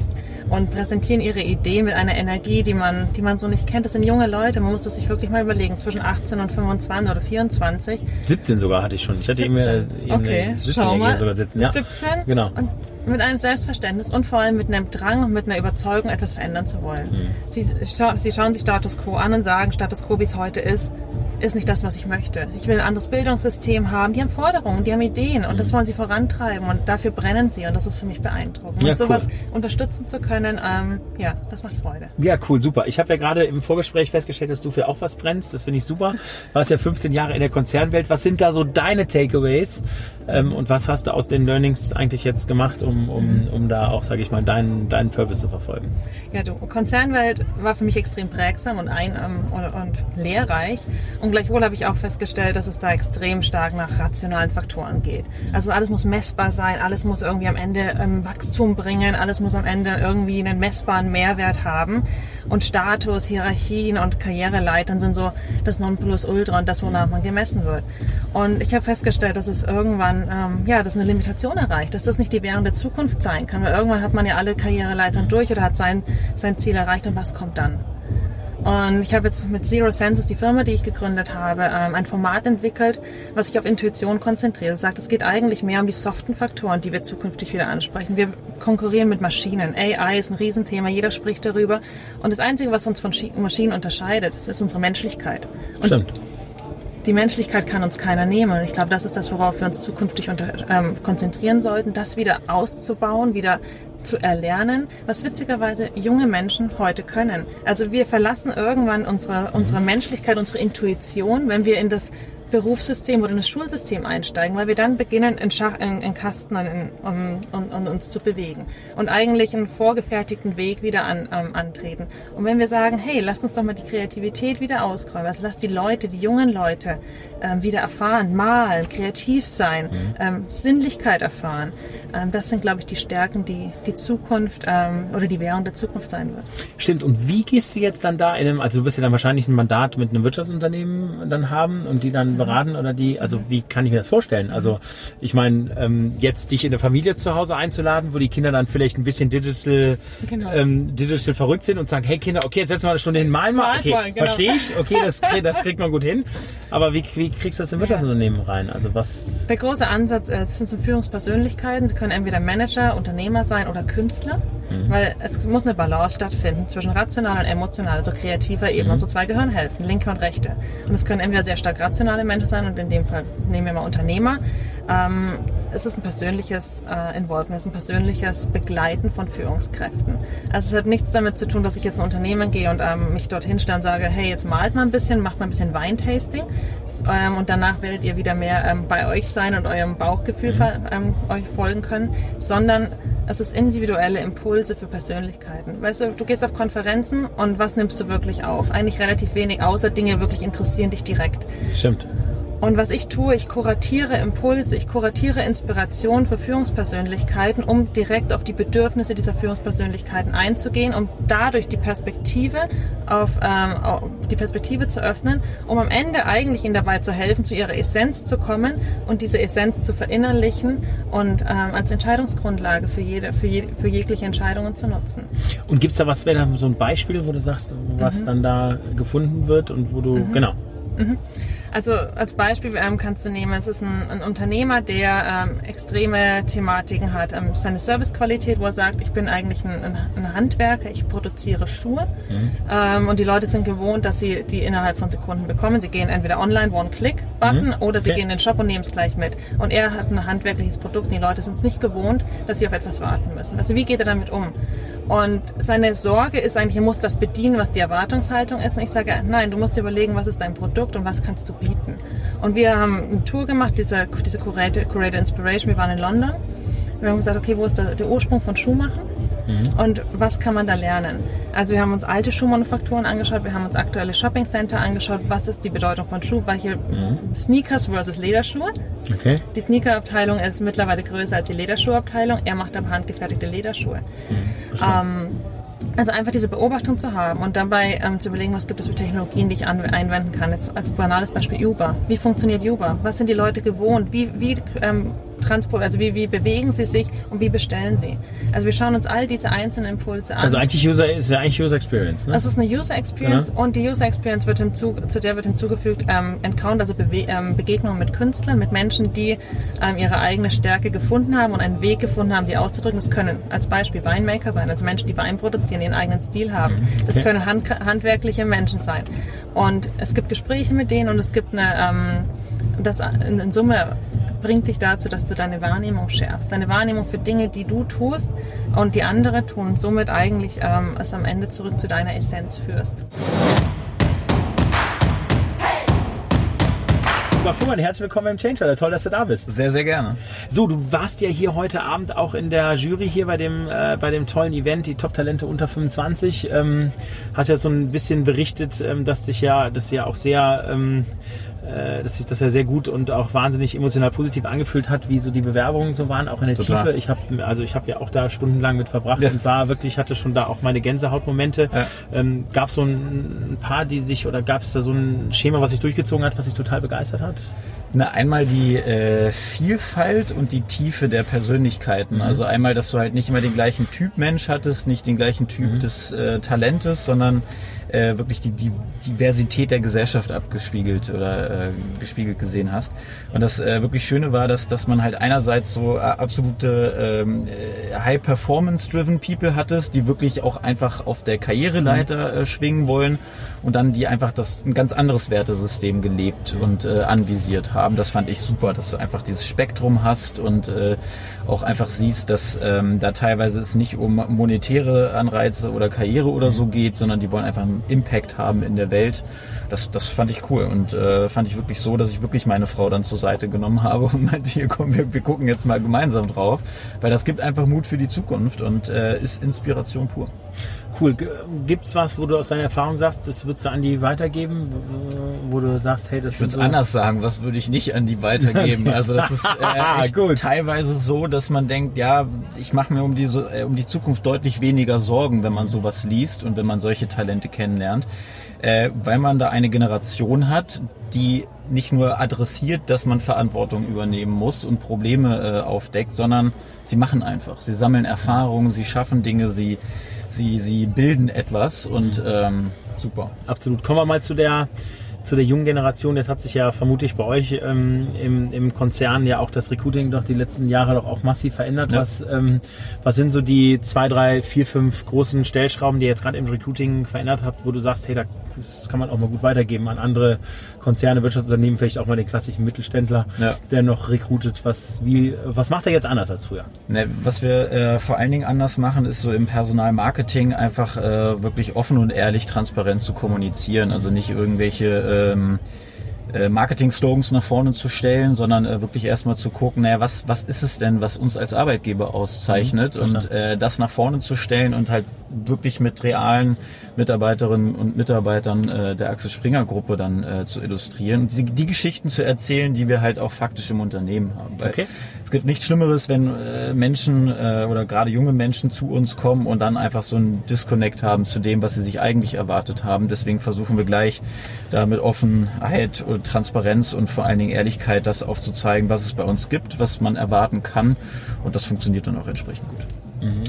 und präsentieren ihre Idee mit einer Energie, die man, die man so nicht kennt. Das sind junge Leute, man muss das sich wirklich mal überlegen, zwischen 18 und 25 oder 24. 17 sogar hatte ich schon. Ich hatte eben, äh, 17. eben Okay, eine 17 schau mal. sogar sitzen. Ja. 17 Genau. und mit einem Selbstverständnis und vor allem mit einem Drang und mit einer Überzeugung, etwas verändern zu wollen. Mhm. Sie, scha sie schauen sich Status Quo an und sagen, Status Quo, wie es heute ist, ist nicht das, was ich möchte. Ich will ein anderes Bildungssystem haben. Die haben Forderungen, die haben Ideen und das wollen sie vorantreiben und dafür brennen sie und das ist für mich beeindruckend. Ja, und sowas cool. unterstützen zu können, ähm, ja, das macht Freude. Ja, cool, super. Ich habe ja gerade im Vorgespräch festgestellt, dass du für auch was brennst. Das finde ich super. Du warst ja 15 Jahre in der Konzernwelt. Was sind da so deine Takeaways? Ähm, und was hast du aus den Learnings eigentlich jetzt gemacht, um, um, um da auch, sage ich mal, deinen, deinen Purpose zu verfolgen? Ja, du, Konzernwelt war für mich extrem prägsam und ein ähm, und, und lehrreich. Und gleichwohl habe ich auch festgestellt, dass es da extrem stark nach rationalen Faktoren geht. Also alles muss messbar sein, alles muss irgendwie am Ende ähm, Wachstum bringen, alles muss am Ende irgendwie einen messbaren Mehrwert haben. Und Status, Hierarchien und Karriereleitern sind so das Nonplusultra und das, wonach man gemessen wird. Und ich habe festgestellt, dass es irgendwann, ähm, ja, dass eine Limitation erreicht, dass das nicht die Währung der Zukunft sein kann. Weil irgendwann hat man ja alle Karriereleitern durch oder hat sein, sein Ziel erreicht und was kommt dann? Und ich habe jetzt mit Zero Senses, die Firma, die ich gegründet habe, ähm, ein Format entwickelt, was sich auf Intuition konzentriert. Es sagt, es geht eigentlich mehr um die soften Faktoren, die wir zukünftig wieder ansprechen. Wir konkurrieren mit Maschinen. AI ist ein Riesenthema, jeder spricht darüber. Und das Einzige, was uns von Schi- Maschinen unterscheidet, ist unsere Menschlichkeit. Und Stimmt. die Menschlichkeit kann uns keiner nehmen. Und ich glaube, das ist das, worauf wir uns zukünftig unter, ähm, konzentrieren sollten, das wieder auszubauen, wieder zu erlernen, was witzigerweise junge Menschen heute können. Also wir verlassen irgendwann unsere, unsere Menschlichkeit, unsere Intuition, wenn wir in das Berufssystem oder in das Schulsystem einsteigen, weil wir dann beginnen, in, Schach, in, in Kasten in, um, um, um uns zu bewegen und eigentlich einen vorgefertigten Weg wieder an, ähm, antreten. Und wenn wir sagen, hey, lasst uns doch mal die Kreativität wieder ausräumen, also lasst die Leute, die jungen Leute ähm, wieder erfahren, malen, kreativ sein, ähm, Sinnlichkeit erfahren, ähm, das sind, glaube ich, die Stärken, die die Zukunft ähm, oder die Währung der Zukunft sein wird. Stimmt. Und wie gehst du jetzt dann da in einem, also du wirst ja dann wahrscheinlich ein Mandat mit einem Wirtschaftsunternehmen dann haben und die dann beraten oder die, also wie kann ich mir das vorstellen? Also ich meine, ähm, jetzt dich in eine Familie zu Hause einzuladen, wo die Kinder dann vielleicht ein bisschen digital, Genau. ähm, digital verrückt sind und sagen, hey Kinder, okay, jetzt setzen wir eine Stunde hin, malen mal. Okay, genau. verstehe ich. Okay, das, das kriegt man gut hin. Aber wie, wie kriegst du das in Wirtschaftsunternehmen rein? Also was? Der große Ansatz äh, es sind so Führungspersönlichkeiten. Sie können entweder Manager, Unternehmer sein oder Künstler, weil es muss eine Balance stattfinden zwischen rational und emotional, also kreativer Ebene. Und so zwei Gehirnhälften, linke und rechte. Und es können entweder sehr stark rationale Menschen sein und in dem Fall nehmen wir mal Unternehmer. Ähm, es ist ein persönliches äh, Involvement, es ist ein persönliches Begleiten von Führungskräften. Also es hat nichts damit zu tun, dass ich jetzt in ein Unternehmen gehe und ähm, mich dorthin stelle und sage, hey, jetzt malt mal ein bisschen, macht mal ein bisschen Weintasting ähm, und danach werdet ihr wieder mehr ähm, bei euch sein und eurem Bauchgefühl ver- ähm, euch folgen können, sondern Es ist individuelle Impulse für Persönlichkeiten. Weißt du, du gehst auf Konferenzen und was nimmst du wirklich auf? Eigentlich relativ wenig, außer Dinge wirklich interessieren dich direkt. Stimmt. Und was ich tue, ich kuratiere Impulse, ich kuratiere Inspiration für Führungspersönlichkeiten, um direkt auf die Bedürfnisse dieser Führungspersönlichkeiten einzugehen, um dadurch die Perspektive auf ähm, die Perspektive zu öffnen, um am Ende eigentlich ihnen dabei zu helfen, zu ihrer Essenz zu kommen und diese Essenz zu verinnerlichen und ähm, als Entscheidungsgrundlage für jede, für, je, für jegliche Entscheidungen zu nutzen. Und gibt es da was, wäre da so ein Beispiel, wo du sagst, was mhm. dann da gefunden wird und wo du, mhm. genau. Mhm. Also als Beispiel ähm, kannst du nehmen, es ist ein, ein Unternehmer, der ähm, extreme Thematiken hat. Ähm, seine Servicequalität, wo er sagt, ich bin eigentlich ein, ein, Handwerker, ich produziere Schuhe mhm. ähm, und die Leute sind gewohnt, dass sie die innerhalb von Sekunden bekommen. Sie gehen entweder online, One-Click-Button mhm. oder sie okay. gehen in den Shop und nehmen es gleich mit. Und er hat ein handwerkliches Produkt und die Leute sind es nicht gewohnt, dass sie auf etwas warten müssen. Also wie geht er damit um? Und seine Sorge ist eigentlich, er muss das bedienen, was die Erwartungshaltung ist. Und ich sage, nein, du musst dir überlegen, was ist dein Produkt und was kannst du bieten. Und wir haben eine Tour gemacht, diese, diese Curator, Curator Inspiration. Wir waren in London. Wir haben gesagt, okay, wo ist der, der Ursprung von Schuhmachen? Mhm. Und was kann man da lernen? Also wir haben uns alte Schuhmanufakturen angeschaut, wir haben uns aktuelle Shoppingcenter angeschaut, was ist die Bedeutung von Schuh, welche mhm. Sneakers versus Lederschuhe. Okay. Die Sneakerabteilung ist mittlerweile größer als die Lederschuhabteilung. Er macht aber handgefertigte Lederschuhe. Mhm. Ähm, also einfach diese Beobachtung zu haben und dabei ähm, zu überlegen, was gibt es für Technologien, die ich einwenden kann. Jetzt als banales Beispiel Uber. Wie funktioniert Uber? Was sind die Leute gewohnt? Wie, wie ähm, transport, also wie, wie bewegen sie sich und wie bestellen sie. Also wir schauen uns all diese einzelnen Impulse an. Also eigentlich User ist ja eigentlich User Experience. Ne? Das ist eine User Experience genau. und die User Experience wird hinzu, zu der wird hinzugefügt ähm, Encounter, also Bewe ähm, Begegnungen mit Künstlern, mit Menschen, die ähm, ihre eigene Stärke gefunden haben und einen Weg gefunden haben, die auszudrücken. Das können als Beispiel Winemaker sein, also Menschen, die Wein produzieren, ihren eigenen Stil haben. Mhm. Okay. Das können hand, handwerkliche Menschen sein. Und es gibt Gespräche mit denen und es gibt eine, ähm, das in Summe bringt dich dazu, dass du deine Wahrnehmung schärfst. Deine Wahrnehmung für Dinge, die du tust und die andere tun. Somit eigentlich ähm, es am Ende zurück zu deiner Essenz führst. Lieber Fuhrmann, herzlich willkommen im Change Toll, dass du da bist. Sehr, sehr gerne. So, du warst ja hier heute Abend auch in der Jury hier bei dem, äh, bei dem tollen Event, die Top-Talente unter 25. Ähm, hast ja so ein bisschen berichtet, ähm, dass dich ja, das ja auch sehr ähm, äh, dass sich das ja sehr gut und auch wahnsinnig emotional positiv angefühlt hat, wie so die Bewerbungen so waren, auch in der Total. Tiefe. Ich habe also ich habe ja auch da stundenlang mit verbracht ja. und war wirklich hatte schon da auch meine Gänsehautmomente. Ja. Ähm, gab es so ein, ein, paar, die sich oder gab es da so ein Schema, was sich durchgezogen hat, was sich total begeistert hat? Na, einmal die äh, Vielfalt und die Tiefe der Persönlichkeiten. Mhm. Also einmal, dass du halt nicht immer den gleichen Typ Mensch hattest, nicht den gleichen Typ mhm. des äh, Talentes, sondern äh, wirklich die, die Diversität der Gesellschaft abgespiegelt oder äh, gespiegelt gesehen hast. Und das äh, wirklich Schöne war, dass, dass man halt einerseits so äh, absolute ähm, äh, High-Performance-driven People hattest, die wirklich auch einfach auf der Karriereleiter mhm. äh, schwingen wollen und dann die einfach das ein ganz anderes Wertesystem gelebt und äh, anvisiert haben. Das fand ich super, dass du einfach dieses Spektrum hast und äh, auch einfach siehst, dass ähm, da teilweise es nicht um monetäre Anreize oder Karriere oder so geht, sondern die wollen einfach einen Impact haben in der Welt. Das, das fand ich cool und äh, fand ich wirklich so, dass ich wirklich meine Frau dann zur Seite genommen habe und meinte, hier komm, wir, wir gucken jetzt mal gemeinsam drauf, weil das gibt einfach Mut für die Zukunft und äh, ist Inspiration pur. Cool. Gibt's was, wo du aus deiner Erfahrung sagst, das würdest du an die weitergeben, wo du sagst, hey, das Ich würde so anders sagen, was würde ich nicht an die weitergeben? Also das ist äh, teilweise so, dass man denkt, ja, ich mache mir um die, äh, um die Zukunft deutlich weniger Sorgen, wenn man sowas liest und wenn man solche Talente kennenlernt, äh, weil man da eine Generation hat, die nicht nur adressiert, dass man Verantwortung übernehmen muss und Probleme äh, aufdeckt, sondern sie machen einfach. Sie sammeln Erfahrungen, sie schaffen Dinge, sie sie, sie bilden etwas und ähm, super. Absolut. Kommen wir mal zu der zu der jungen Generation. Jetzt hat sich ja vermutlich bei euch ähm, im, im Konzern ja auch das Recruiting doch die letzten Jahre doch auch massiv verändert. Ja. Was, ähm, was sind so die zwei, drei, vier, fünf großen Stellschrauben, die ihr jetzt gerade im Recruiting verändert habt, wo du sagst, hey, da das kann man auch mal gut weitergeben an andere Konzerne, Wirtschaftsunternehmen, vielleicht auch mal den klassischen Mittelständler, ja. der noch recruitet. Was, wie, was macht er jetzt anders als früher? Ne, was wir äh, vor allen Dingen anders machen, ist so im Personalmarketing einfach äh, wirklich offen und ehrlich transparent zu kommunizieren. Also nicht irgendwelche ähm, äh, Marketing-Slogans nach vorne zu stellen, sondern äh, wirklich erstmal zu gucken, naja, was, was ist es denn, was uns als Arbeitgeber auszeichnet Mhm, und äh, das nach vorne zu stellen und halt wirklich mit realen Mitarbeiterinnen und Mitarbeitern äh, der Axel Springer Gruppe dann äh, zu illustrieren und die, die Geschichten zu erzählen, die wir halt auch faktisch im Unternehmen haben. Weil Okay. Es gibt nichts Schlimmeres, wenn äh, Menschen äh, oder gerade junge Menschen zu uns kommen und dann einfach so einen Disconnect haben zu dem, was sie sich eigentlich erwartet haben. Deswegen versuchen wir gleich da mit Offenheit und Transparenz und vor allen Dingen Ehrlichkeit das aufzuzeigen, was es bei uns gibt, was man erwarten kann. Und das funktioniert dann auch entsprechend gut.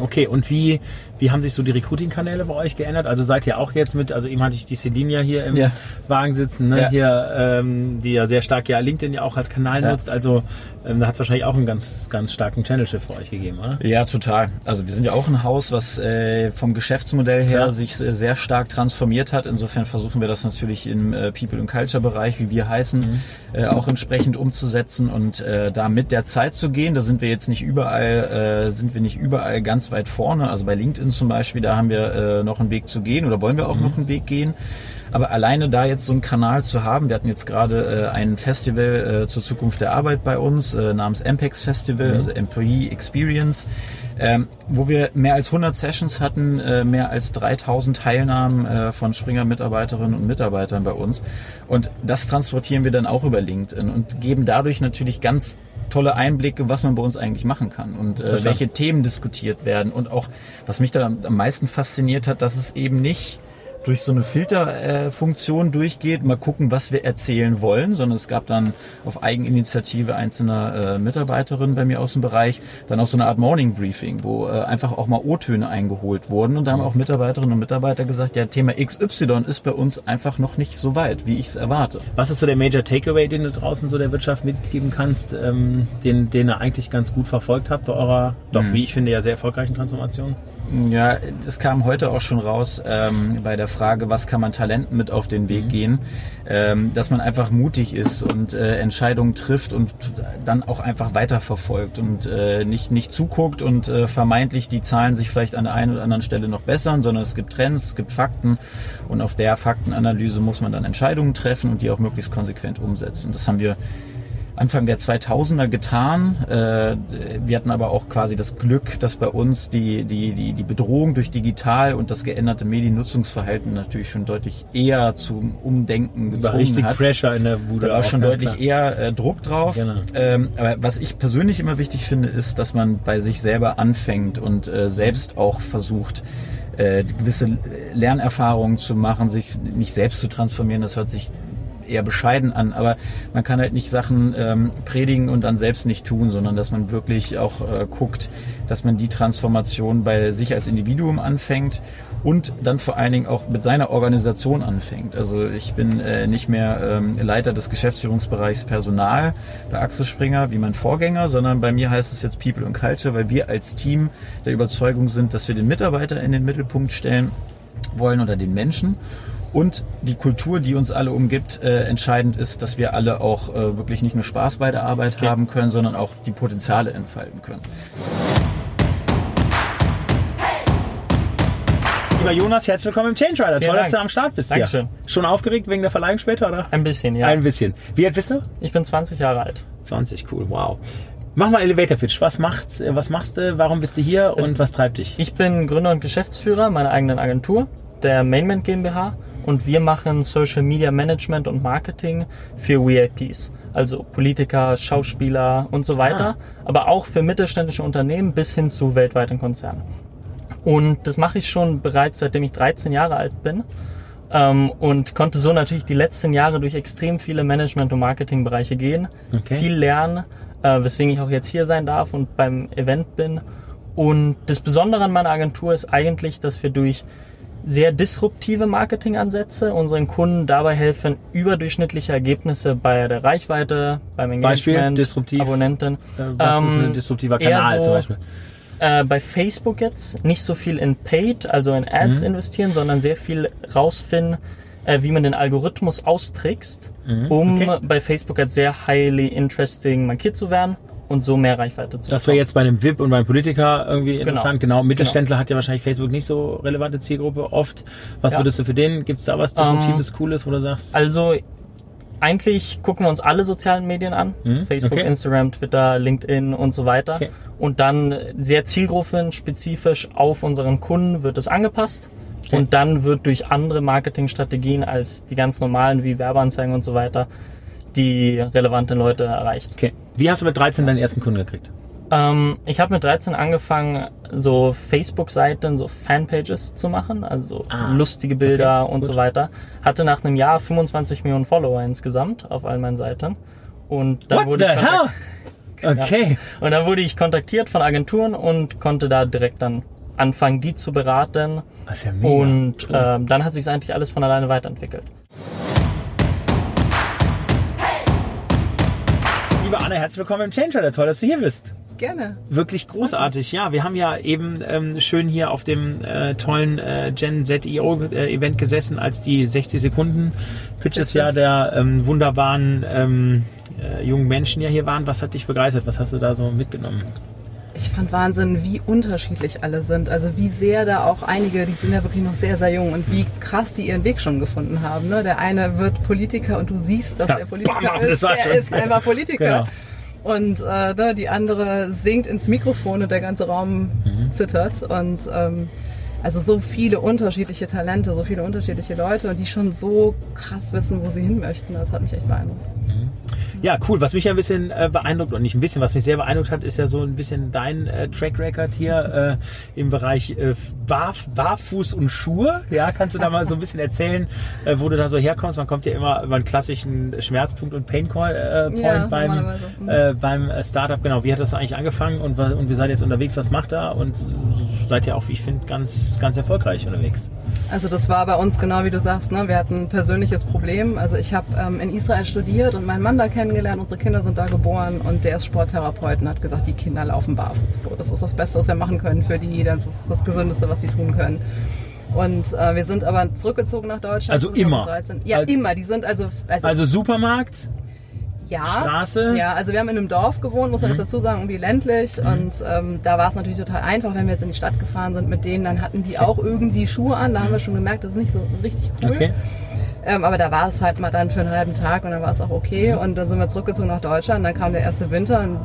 Okay, und wie, wie haben sich so die Recruiting-Kanäle bei euch geändert? Also seid ihr auch jetzt mit, also eben hatte ich die Celine ja hier im Ja. Wagen sitzen, ne? Ja. hier, ähm, die ja sehr stark ja LinkedIn ja auch als Kanal Ja. nutzt. Also ähm, da hat es wahrscheinlich auch einen ganz, ganz starken Channel-Shift für euch gegeben, oder? Ja, total. Also wir sind ja auch ein Haus, was äh, vom Geschäftsmodell her Klar. sich sehr stark transformiert hat. Insofern versuchen wir das natürlich im äh, People and Culture Bereich, wie wir heißen, äh, auch entsprechend umzusetzen und äh, da mit der Zeit zu gehen. Da sind wir jetzt nicht überall, äh, sind wir nicht überall ganz weit vorne. Also bei LinkedIn zum Beispiel, da haben wir äh, noch einen Weg zu gehen oder wollen wir auch noch einen Weg gehen. Aber alleine da jetzt so einen Kanal zu haben, wir hatten jetzt gerade äh, ein Festival äh, zur Zukunft der Arbeit bei uns äh, namens MPEX Festival, also Employee Experience, ähm, wo wir mehr als 100 Sessions hatten, äh, mehr als 3000 Teilnahmen äh, von Springer Mitarbeiterinnen und Mitarbeitern bei uns. Und das transportieren wir dann auch über LinkedIn und geben dadurch natürlich ganz tolle Einblicke, was man bei uns eigentlich machen kann und äh, welche Themen diskutiert werden. Und auch, was mich da am am meisten fasziniert hat, dass es eben nicht durch so eine Filterfunktion Funktion durchgeht, mal gucken, was wir erzählen wollen, sondern es gab dann auf Eigeninitiative einzelner äh, Mitarbeiterinnen bei mir aus dem Bereich dann auch so eine Art Morning Briefing, wo äh, einfach auch mal O-Töne eingeholt wurden und da haben auch Mitarbeiterinnen und Mitarbeiter gesagt, ja, Thema XY ist bei uns einfach noch nicht so weit, wie ich es erwarte. Was ist so der Major Takeaway, den du draußen so der Wirtschaft mitgeben kannst, ähm, den, den ihr eigentlich ganz gut verfolgt habt bei eurer, doch wie ich finde, ja sehr erfolgreichen Transformation? Ja, das kam heute auch schon raus ähm, bei der Frage, was kann man Talenten mit auf den Weg gehen, ähm, dass man einfach mutig ist und äh, Entscheidungen trifft und dann auch einfach weiterverfolgt und äh, nicht nicht zuguckt und äh, vermeintlich die Zahlen sich vielleicht an der einen oder anderen Stelle noch bessern, sondern es gibt Trends, es gibt Fakten und auf der Faktenanalyse muss man dann Entscheidungen treffen und die auch möglichst konsequent umsetzen. Das haben wir Anfang der 2000er getan. Äh, Wir hatten aber auch quasi das Glück, dass bei uns die, die, die, die Bedrohung durch digital und das geänderte Mediennutzungsverhalten natürlich schon deutlich eher zum Umdenken War gezwungen richtig hat. Pressure in der Bude. Da war auch, schon deutlich klar. eher äh, Druck drauf. Genau. Ähm, aber was ich persönlich immer wichtig finde, ist, dass man bei sich selber anfängt und äh, selbst auch versucht, äh, gewisse Lernerfahrungen zu machen, sich nicht selbst zu transformieren. Das hört sich eher bescheiden an, aber man kann halt nicht Sachen ähm, predigen und dann selbst nicht tun, sondern dass man wirklich auch äh, guckt, dass man die Transformation bei sich als Individuum anfängt und dann vor allen Dingen auch mit seiner Organisation anfängt. Also ich bin äh, nicht mehr ähm, Leiter des Geschäftsführungsbereichs Personal bei Axel Springer wie mein Vorgänger, sondern bei mir heißt es jetzt People and Culture, weil wir als Team der Überzeugung sind, dass wir den Mitarbeiter in den Mittelpunkt stellen wollen oder den Menschen und die Kultur, die uns alle umgibt, äh, entscheidend ist, dass wir alle auch äh, wirklich nicht nur Spaß bei der Arbeit haben können, sondern auch die Potenziale entfalten können. Lieber Jonas, herzlich willkommen im Change Rider. Toll, dass du am Start bist Dankeschön. hier. Schon aufgeregt wegen der Verleihung später, oder? Ein bisschen, ja. Ein bisschen. Wie alt bist du? Ich bin 20 Jahre alt. 20, cool, wow. Mach mal Elevator Pitch. Was macht, äh, was machst du? Warum bist du hier und was treibt dich? Ich bin Gründer und Geschäftsführer meiner eigenen Agentur, der Mainment GmbH, und wir machen Social Media Management und Marketing für VIPs. Also Politiker, Schauspieler und so weiter, aber auch für mittelständische Unternehmen bis hin zu weltweiten Konzernen. Und das mache ich schon bereits seitdem ich 13 Jahre alt bin. Ähm, und konnte so natürlich die letzten Jahre durch extrem viele Management- und Marketingbereiche gehen, Okay. viel lernen, äh, weswegen ich auch jetzt hier sein darf und beim Event bin. Und das Besondere an meiner Agentur ist eigentlich, dass wir durch sehr disruptive Marketingansätze unseren Kunden dabei helfen, überdurchschnittliche Ergebnisse bei der Reichweite, beim Engagement, Beispiel, disruptiv. Abonnenten. Was ist Ähm, ein disruptiver eher Kanal so- zum Beispiel? äh, bei Facebook jetzt nicht so viel in Paid, also in Ads Mhm. investieren, sondern sehr viel rausfinden, äh, wie man den Algorithmus austrickst, um Mhm. okay. bei Facebook als sehr highly interesting markiert zu werden und so mehr Reichweite zu Das wäre jetzt bei einem VIP und beim Politiker irgendwie interessant. Genau. Mittelständler hat ja wahrscheinlich Facebook nicht so relevante Zielgruppe oft. Was Ja. würdest du für den? Gibt es da was Disruptives, Cooles, wo du sagst? Also eigentlich gucken wir uns alle sozialen Medien an. Mhm, Facebook, okay. Instagram, Twitter, LinkedIn und so weiter. Okay. Und dann sehr zielgruppenspezifisch auf unseren Kunden wird es angepasst. Okay. Und dann wird durch andere Marketingstrategien als die ganz normalen wie Werbeanzeigen und so weiter die relevanten Leute erreicht. Okay. Wie hast du mit 13 deinen ersten Kunden gekriegt? Ähm, ich habe mit 13 angefangen, so Facebook-Seiten, so Fanpages zu machen, also Ah, lustige Bilder okay, und gut. so weiter. Hatte nach einem Jahr 25 Millionen Follower insgesamt auf all meinen Seiten. Und dann What wurde the ich hell? Okay. und dann wurde ich kontaktiert von Agenturen und konnte da direkt dann anfangen, die zu beraten. Das ist ja mega. Und Cool. ähm, dann hat sich eigentlich alles von alleine weiterentwickelt. Liebe Anne, herzlich willkommen im Change Rider. Toll, dass du hier bist. Gerne. Wirklich großartig. Ja, wir haben ja eben ähm, schön hier auf dem äh, tollen äh, Gen Z EO äh, Event gesessen, als die 60 Sekunden Pitches ja der ähm, wunderbaren ähm, äh, jungen Menschen ja hier waren. Was hat dich begeistert? Was hast du da so mitgenommen? Ich fand Wahnsinn, wie unterschiedlich alle sind. Also wie sehr da auch einige, die sind ja wirklich noch sehr, sehr jung und wie krass die ihren Weg schon gefunden haben. Ne? Der eine wird Politiker und du siehst, dass Ja, der Politiker bam, ist. das war Der schon- ist einfach Politiker. Genau. Und äh, ne, die andere singt ins Mikrofon und der ganze Raum Mhm. zittert. Und ähm, also so viele unterschiedliche Talente, so viele unterschiedliche Leute und die schon so krass wissen, wo sie hin möchten. Das hat mich echt beeindruckt. Ja, cool. Was mich ja ein bisschen äh, beeindruckt, und nicht ein bisschen, was mich sehr beeindruckt hat, ist ja so ein bisschen dein äh, Track Record hier äh, im Bereich äh, Barf, Barfuß und Schuhe. Ja, kannst du da mal so ein bisschen erzählen, äh, wo du da so herkommst? Man kommt ja immer über einen klassischen Schmerzpunkt und Pain Call, äh, Point Ja, beim. Mhm. äh, beim äh, Startup. Genau, wie hat das eigentlich angefangen und, und wir seid jetzt unterwegs? Was macht da? Und seid ja auch, wie ich finde, ganz, ganz erfolgreich unterwegs. Also das war bei uns genau wie du sagst, ne? wir hatten ein persönliches Problem. Also ich habe ähm, in Israel studiert und meinen Mann da kennengelernt, unsere Kinder sind da geboren und der ist Sporttherapeut und hat gesagt, die Kinder laufen barfuß. So, das ist das Beste, was wir machen können für die, das ist das Gesündeste, was sie tun können. Und äh, wir sind aber zurückgezogen nach Deutschland. Also immer? 2013. Ja, Also- immer. Die sind also, also, Also Supermarkt, ja, Straße? Ja, also wir haben in einem Dorf gewohnt, muss man Mhm. das dazu sagen, irgendwie ländlich. Und ähm, da war es natürlich total einfach, wenn wir jetzt in die Stadt gefahren sind mit denen, dann hatten die auch irgendwie Schuhe an. Da haben wir schon gemerkt, das ist nicht so richtig cool. Okay. Ähm, aber da war es halt mal dann für einen halben Tag und dann war es auch okay. Und dann sind wir zurückgezogen nach Deutschland. Dann kam der erste Winter und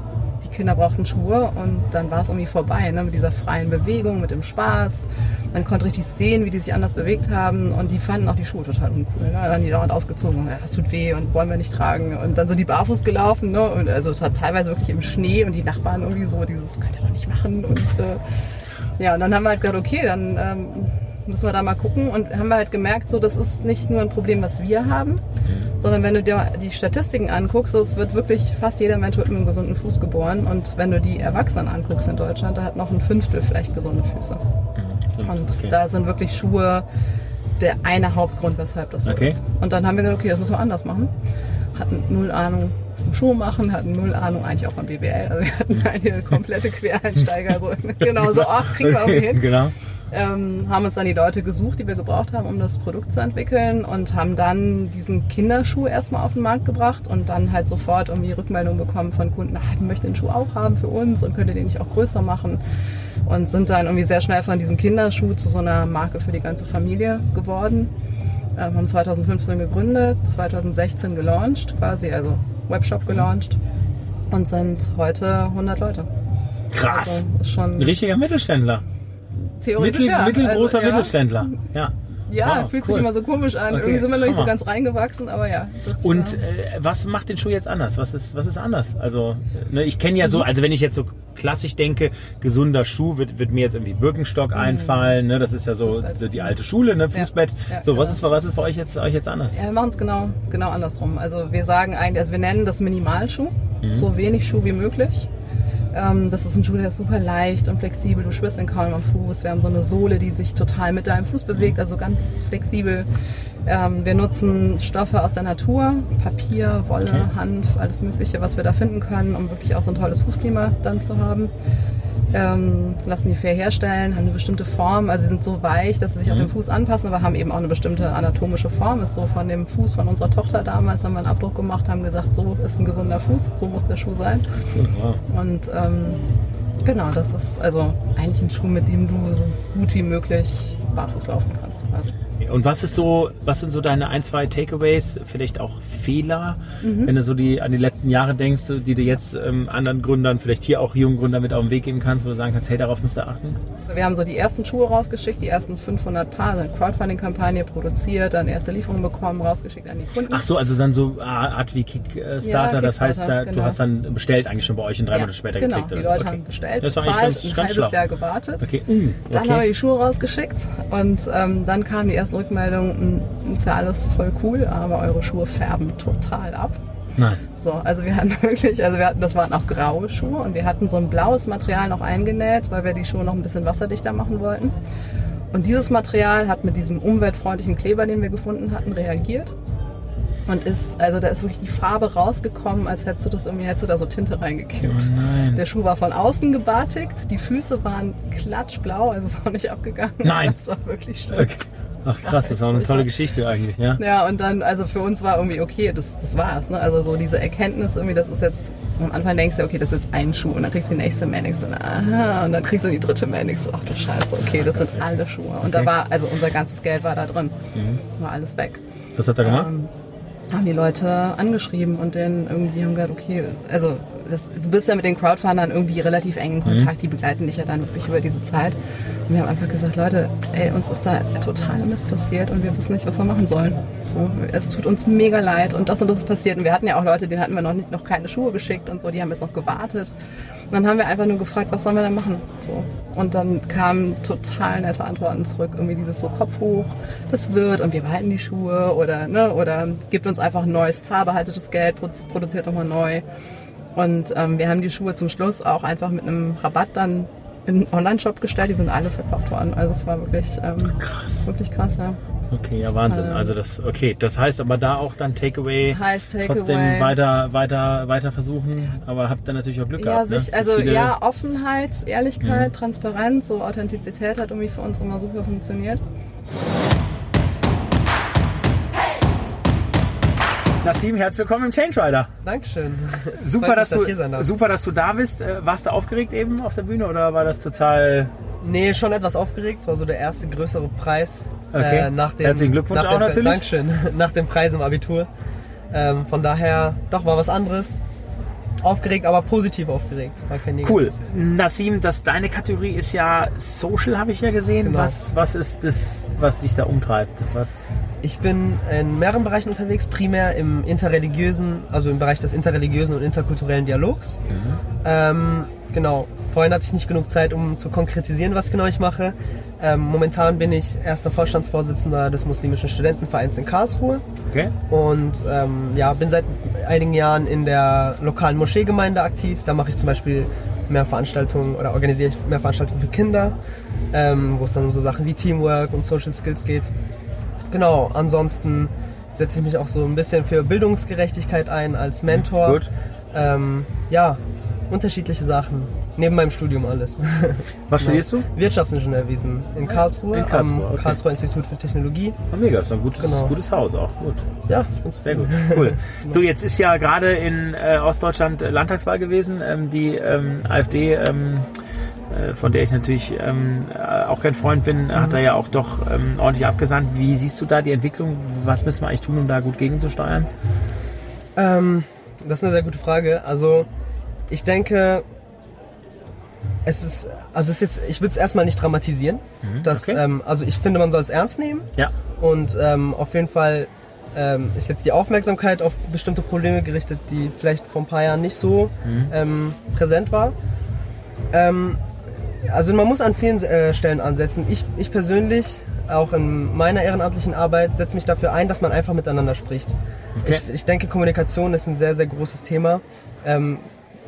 die Kinder brauchten Schuhe und dann war es irgendwie vorbei, ne? mit dieser freien Bewegung, mit dem Spaß. Man konnte richtig sehen, wie die sich anders bewegt haben und die fanden auch die Schuhe total uncool. Ne? Dann haben die dauernd ausgezogen, ja, das tut weh und wollen wir nicht tragen. Und dann sind die barfuß gelaufen, ne? und also teilweise wirklich im Schnee und die Nachbarn irgendwie so, dieses könnt ihr doch nicht machen. Und äh, ja, und dann haben wir halt gedacht, okay, dann ähm, müssen wir da mal gucken und haben wir halt gemerkt, so das ist nicht nur ein Problem, was wir haben, sondern wenn du dir die Statistiken anguckst, so, es wird wirklich fast jeder Mensch mit einem gesunden Fuß geboren und wenn du die Erwachsenen anguckst in Deutschland, da hat noch ein Fünftel vielleicht gesunde Füße. Und okay. da sind wirklich Schuhe der eine Hauptgrund, weshalb das so Okay. ist. Und dann haben wir gesagt, okay, das müssen wir anders machen. Hatten null Ahnung vom Schuh machen, hatten null Ahnung eigentlich auch von BWL. Also wir hatten eine komplette Quereinsteiger. So, genau so, ach, kriegen wir irgendwie hin genau. Ähm, haben uns dann die Leute gesucht, die wir gebraucht haben, um das Produkt zu entwickeln und haben dann diesen Kinderschuh erstmal auf den Markt gebracht und dann halt sofort irgendwie Rückmeldungen bekommen von Kunden, ah, wir möchten den Schuh auch haben für uns und könnt ihr den nicht auch größer machen und sind dann irgendwie sehr schnell von diesem Kinderschuh zu so einer Marke für die ganze Familie geworden. Ähm, haben 2015 gegründet, 2016 gelauncht quasi, also Webshop gelauncht und sind heute 100 Leute. Krass. Also ist schon Ein richtiger Mittelständler. Theoretisch Mittel, ja. mittelgroßer Also, ja. Mittelständler. Ja. Ja, Wow, fühlt cool. sich immer so komisch an. Okay, Irgendwie sind wir noch nicht so ganz reingewachsen, aber ja. Das, Und äh, was macht den Schuh jetzt anders? Was ist, was ist anders? Also, ne, ich kenne ja so, also wenn ich jetzt so klassisch denke, gesunder Schuh, wird, wird mir jetzt irgendwie Birkenstock einfallen, ne? Das ist ja so, Fußbett. so die alte Schule, ne? Fußbett. Ja, so, was genau. ist, was ist bei euch jetzt, euch jetzt anders? ja, wir machen es genau, genau andersrum. Also wir sagen eigentlich, also wir nennen das Minimalschuh, Mhm. so wenig Schuh wie möglich. Ähm, das ist ein Schuh, der ist super leicht und flexibel. Du spürst ihn kaum am Fuß. Wir haben so eine Sohle, die sich total mit deinem Fuß bewegt, also ganz flexibel. Ähm, wir nutzen Stoffe aus der Natur, Papier, Wolle, Okay. Hanf, alles Mögliche, was wir da finden können, um wirklich auch so ein tolles Fußklima dann zu haben. Ähm, lassen die fair herstellen, haben eine bestimmte Form. Also sie sind so weich, dass sie sich Mhm. auf den Fuß anpassen, aber haben eben auch eine bestimmte anatomische Form. Ist so von dem Fuß von unserer Tochter damals, haben wir einen Abdruck gemacht, haben gesagt, so ist ein gesunder Fuß, so muss der Schuh sein. Wow. Und ähm, genau, das ist also eigentlich ein Schuh, mit dem du so gut wie möglich barfuß laufen kannst. Also, Und was ist so, was sind so deine ein, zwei Takeaways, vielleicht auch Fehler, Mhm. wenn du so die an die letzten Jahre denkst, die du jetzt ähm, anderen Gründern, vielleicht hier auch jungen Gründern mit auf den Weg geben kannst, wo du sagen kannst, hey, darauf müsst ihr achten? Wir haben so die ersten Schuhe rausgeschickt, die ersten 500 Paar, sind Crowdfunding-Kampagne produziert, dann erste Lieferung bekommen, rausgeschickt an die Kunden. Ach so, also dann so Art wie Kickstarter, Ja, das heißt, da, du genau. hast dann bestellt eigentlich schon bei euch und drei Ja, Monate später genau, gekriegt. die oder? Leute okay. haben bestellt, Das eigentlich bezahlt, ganz, ein ganz halbes schlau. Jahr gewartet. Okay, uh, Dann haben wir okay. die Schuhe rausgeschickt und ähm, dann kamen die ersten Rückmeldungen, "Mh, ist ja alles voll cool, aber eure Schuhe färben total ab. Nein. So, also wir hatten wirklich, also wir hatten, das waren auch graue Schuhe und wir hatten so ein blaues Material noch eingenäht, weil wir die Schuhe noch ein bisschen wasserdichter machen wollten. Und dieses Material hat mit diesem umweltfreundlichen Kleber, den wir gefunden hatten, reagiert. Und ist, also da ist wirklich die Farbe rausgekommen, als hättest du das irgendwie, hättest du da so Tinte reingekippt. Oh nein. Der Schuh war von außen gebatigt, die Füße waren klatschblau, also ist auch nicht abgegangen. Nein. Das war wirklich schlimm. Okay. Ach krass, das ist auch eine tolle Geschichte eigentlich, ja. Ja, und dann, also für uns war irgendwie, okay, das, das war's. Ne? Also so diese Erkenntnis irgendwie, das ist jetzt, am Anfang denkst du, okay, das ist jetzt ein Schuh. Und dann kriegst du die nächste Mail, denkst du, aha, und dann kriegst du die dritte Mail, denkst du, ach du Scheiße, okay, das sind alle Schuhe. Und da Okay. war, also unser ganzes Geld war da drin. Mhm. War alles weg. Was hat er gemacht? Ähm, haben die Leute angeschrieben und dann irgendwie haben gesagt, okay, also das, du bist ja mit den Crowdfundern irgendwie relativ eng in Kontakt, die begleiten dich ja dann wirklich über diese Zeit. Und wir haben einfach gesagt, Leute, ey, uns ist da totale Mist passiert und wir wissen nicht, was wir machen sollen. So, es tut uns mega leid und das und das ist passiert. Und wir hatten ja auch Leute, denen hatten wir noch nicht noch keine Schuhe geschickt und so, die haben jetzt noch gewartet. Und dann haben wir einfach nur gefragt, was sollen wir denn machen? So. Und dann kamen total nette Antworten zurück. Irgendwie dieses so Kopf hoch, das wird und wir behalten die Schuhe oder, ne, oder gibt uns einfach ein neues Paar, behaltet das Geld, produ- produziert nochmal neu. Und ähm, wir haben die Schuhe zum Schluss auch einfach mit einem Rabatt dann in einen Online-Shop gestellt. Die sind alle verkauft worden. Also es war wirklich, ähm, krass. wirklich krass, ja. Okay, ja Wahnsinn. Ähm, Also das, okay, das heißt aber da auch dann Takeaway. Das heißt Takeaway. Trotzdem weiter, weiter, weiter versuchen, aber habt dann natürlich auch Glück Ja, gehabt. sich, ne? also ja, Offenheit, Ehrlichkeit, Mhm. Transparenz, so Authentizität hat irgendwie für uns immer super funktioniert. Nassim, herzlich willkommen im Change Rider. Dankeschön. Super, Freut dass mich, du, super, dass du da bist. Äh, Warst du aufgeregt eben auf der Bühne oder war das total? Nee, schon etwas aufgeregt. Es war so der erste größere Preis. Okay. Äh, nach dem, Herzlichen Glückwunsch nach auch dem, natürlich. Dankeschön. Nach dem Preis im Abitur. Ähm, von daher, doch, war was anderes. Aufgeregt, aber positiv aufgeregt. Cool. Nassim, das, deine Kategorie ist ja Social, habe ich ja gesehen. Genau. Was, was ist das, was dich da umtreibt? Was? Ich bin in mehreren Bereichen unterwegs, primär im interreligiösen, also im Bereich des interreligiösen und interkulturellen Dialogs. Ähm, genau, vorhin hatte ich nicht genug Zeit, um zu konkretisieren, was genau ich mache. Ähm, momentan bin ich erster Vorstandsvorsitzender des muslimischen Studentenvereins in Karlsruhe Okay. und ähm, ja, bin seit einigen Jahren in der lokalen Moscheegemeinde aktiv. Da mache ich zum Beispiel mehr Veranstaltungen oder organisiere ich mehr Veranstaltungen für Kinder, ähm, wo es dann um so Sachen wie Teamwork und Social Skills geht. Genau, ansonsten setze ich mich auch so ein bisschen für Bildungsgerechtigkeit ein als Mentor. Gut. Ähm, ja, unterschiedliche Sachen. Neben meinem Studium alles. Was studierst du? Wirtschaftsingenieurwesen in Karlsruhe, In Karlsruhe, am okay. Karlsruher Institut für Technologie. Oh, mega, ist ein gutes, Genau. gutes Haus auch. Gut. Ja, ich bin's. Sehr gut, cool. So, jetzt ist ja gerade in äh, Ostdeutschland äh, Landtagswahl gewesen. Ähm, die ähm, AfD, ähm, äh, von der ich natürlich ähm, äh, auch kein Freund bin, hat da ja auch doch ähm, ordentlich abgesandt. Wie siehst du da die Entwicklung? Was müssen wir eigentlich tun, um da gut gegenzusteuern? Ähm, das ist eine sehr gute Frage. Also ich denke, es ist, also es ist jetzt, ich würde es erstmal nicht dramatisieren. dass, okay. ähm, also ich finde, man soll es ernst nehmen. Ja. Und ähm, auf jeden Fall ähm, ist jetzt die Aufmerksamkeit auf bestimmte Probleme gerichtet, die vielleicht vor ein paar Jahren nicht so Mhm. ähm, präsent war. Ähm, also man muss an vielen äh, Stellen ansetzen. Ich, ich persönlich, auch in meiner ehrenamtlichen Arbeit, setze mich dafür ein, dass man einfach miteinander spricht. Okay. Ich, ich denke, Kommunikation ist ein sehr, sehr großes Thema.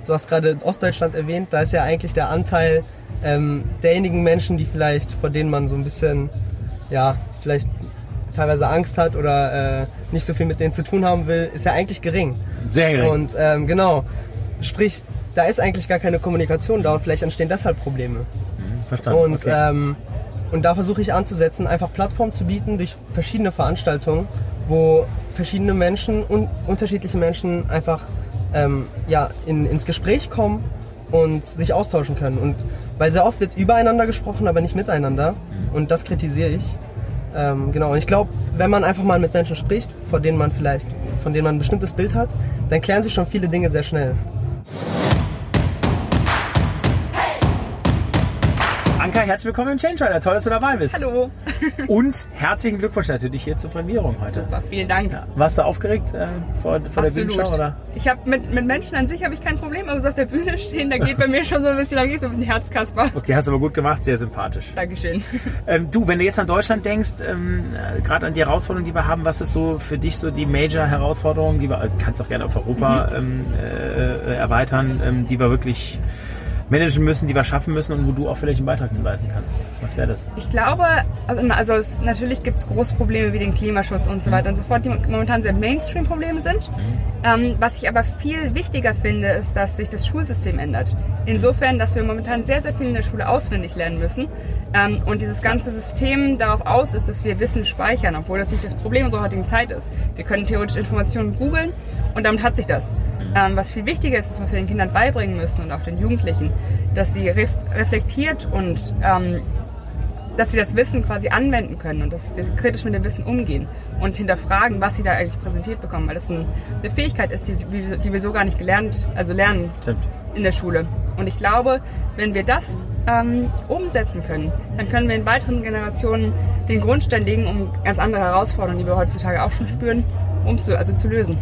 Du hast gerade Ostdeutschland erwähnt, da ist ja eigentlich der Anteil ähm, derjenigen Menschen, die vielleicht, vor denen man so ein bisschen, ja, vielleicht teilweise Angst hat oder äh, nicht so viel mit denen zu tun haben will, ist ja eigentlich gering. Sehr gering. Und ähm, genau, sprich, da ist eigentlich gar keine Kommunikation da und vielleicht entstehen deshalb Probleme. Verstanden. Und, okay. ähm, und da versuche ich anzusetzen, einfach Plattformen zu bieten durch verschiedene Veranstaltungen, wo verschiedene Menschen und unterschiedliche Menschen einfach ähm, ja, in, ins Gespräch kommen und sich austauschen können. Und weil sehr oft wird übereinander gesprochen, aber nicht miteinander. Und das kritisiere ich. Ähm, genau, und ich glaube, wenn man einfach mal mit Menschen spricht, von denen man vielleicht, von denen man ein bestimmtes Bild hat, dann klären sich schon viele Dinge sehr schnell. Anka, herzlich willkommen im Change Rider. Toll, dass du dabei bist. Hallo. Und herzlichen Glückwunsch natürlich hier zur Prämierung heute. Super, vielen Dank. Ja. Warst du aufgeregt äh, vor, vor der Bühnenshow? Oder? Ich habe mit, mit Menschen an sich habe ich kein Problem, aber so auf der Bühne stehen, da geht bei mir schon so ein bisschen, da geht so ein Herzkasper. Okay, hast du aber gut gemacht, sehr sympathisch. Dankeschön. Ähm, du, wenn du jetzt an Deutschland denkst, ähm, äh, gerade an die Herausforderungen, die wir haben, was ist so für dich so die Major-Herausforderungen, die wir, äh, kannst auch gerne auf Europa Mhm. ähm, äh, erweitern, ähm, die wir wirklich managen müssen, die wir schaffen müssen und wo du auch vielleicht einen Beitrag zu leisten kannst. Was wäre das? Ich glaube, also, also es, natürlich gibt es große Probleme wie den Klimaschutz und so weiter und so fort, die momentan sehr Mainstream-Probleme sind. Ähm, was ich aber viel wichtiger finde, ist, dass sich das Schulsystem ändert. Insofern, dass wir momentan sehr, sehr viel in der Schule auswendig lernen müssen. Ähm, und dieses ganze System darauf aus ist, dass wir Wissen speichern, obwohl das nicht das Problem unserer heutigen Zeit ist. Wir können theoretisch Informationen googeln und damit hat sich das. Ähm, was viel wichtiger ist, ist, was wir den Kindern beibringen müssen und auch den Jugendlichen, dass sie ref reflektiert und ähm, dass sie das Wissen quasi anwenden können und dass sie kritisch mit dem Wissen umgehen und hinterfragen, was sie da eigentlich präsentiert bekommen, weil das ein, eine Fähigkeit ist, die, die wir so gar nicht gelernt, also lernen Stimmt. in der Schule. Und ich glaube, wenn wir das ähm, umsetzen können, dann können wir in weiteren Generationen den Grundstein legen, um ganz andere Herausforderungen, die wir heutzutage auch schon spüren, um zu, also zu lösen.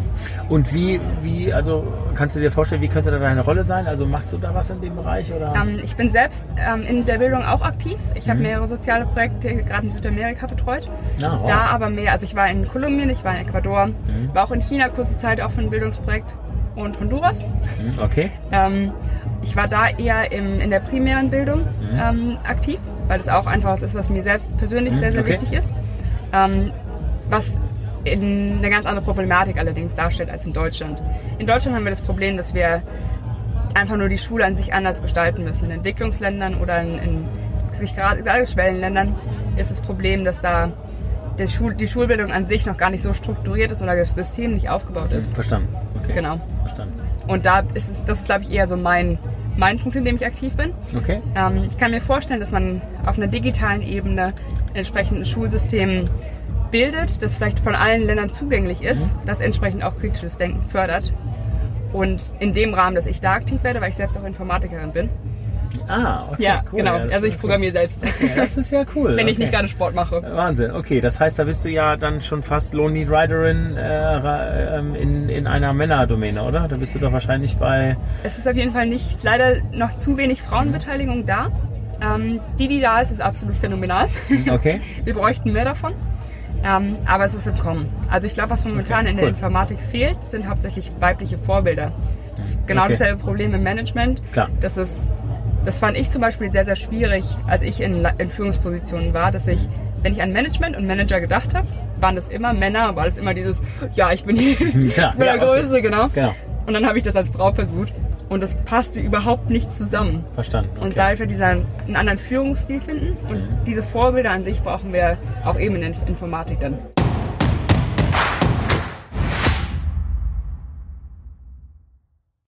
Und wie, wie, also kannst du dir vorstellen, wie könnte da deine Rolle sein? Also machst du da was in dem Bereich? Oder? Ähm, ich bin selbst ähm, in der Bildung auch aktiv. Ich habe Mhm. mehrere soziale Projekte gerade in Südamerika betreut. Ah, wow. Da aber mehr, also ich war in Kolumbien, ich war in Ecuador, Mhm. war auch in China kurze Zeit auch für ein Bildungsprojekt und Honduras. Hm, Okay. Ähm, ich war da eher im, in der primären Bildung Mhm. ähm, aktiv, weil das auch einfach was ist, was mir selbst persönlich Mhm, sehr, sehr okay. wichtig ist. Ähm, was eine ganz andere Problematik allerdings darstellt als in Deutschland. In Deutschland haben wir das Problem, dass wir einfach nur die Schule an sich anders gestalten müssen. In Entwicklungsländern oder in, in sich gerade gerade Schwellenländern ist das Problem, dass da der Schul, die Schulbildung an sich noch gar nicht so strukturiert ist oder das System nicht aufgebaut ist. Verstanden. Okay. Genau. Verstanden. Und da ist es, das ist, glaube ich, eher so mein, mein Punkt, in dem ich aktiv bin. Okay. Ähm, ich kann mir vorstellen, dass man auf einer digitalen Ebene entsprechend ein Schulsystem bildet, das vielleicht von allen Ländern zugänglich ist, das entsprechend auch kritisches Denken fördert. Und in dem Rahmen, dass ich da aktiv werde, weil ich selbst auch Informatikerin bin. Ah, okay. ja, cool. genau. Ja, also ich programmiere selbst. Ja, das ist ja cool. Wenn ich okay. nicht gerade Sport mache. Wahnsinn, okay. Das heißt, da bist du ja dann schon fast Lonely Riderin äh, ähm, in, in einer Männerdomäne, oder? Da bist du doch wahrscheinlich bei. Es ist auf jeden Fall nicht leider noch zu wenig Frauenbeteiligung da. Ähm, die, die da ist, ist absolut phänomenal. Okay. Wir bräuchten mehr davon. Ähm, aber es ist im Kommen. Also ich glaube, was momentan Okay, in der cool. Informatik fehlt, sind hauptsächlich weibliche Vorbilder. Das ist genau Okay. dasselbe Problem im Management. Klar. Das ist, das fand ich zum Beispiel sehr, sehr schwierig, als ich in, in Führungspositionen war, dass ich, wenn ich an Management und Manager gedacht habe, waren das immer Männer, war das immer dieses, ja, ich bin, ich bin Klar, der ja, okay. Größte, genau. Genau. Und dann habe ich das als Frau versucht und das passte überhaupt nicht zusammen. Verstanden. Okay. Und dadurch wir dieser einen anderen Führungsstil finden und diese Vorbilder an sich brauchen wir auch eben in der Informatik dann.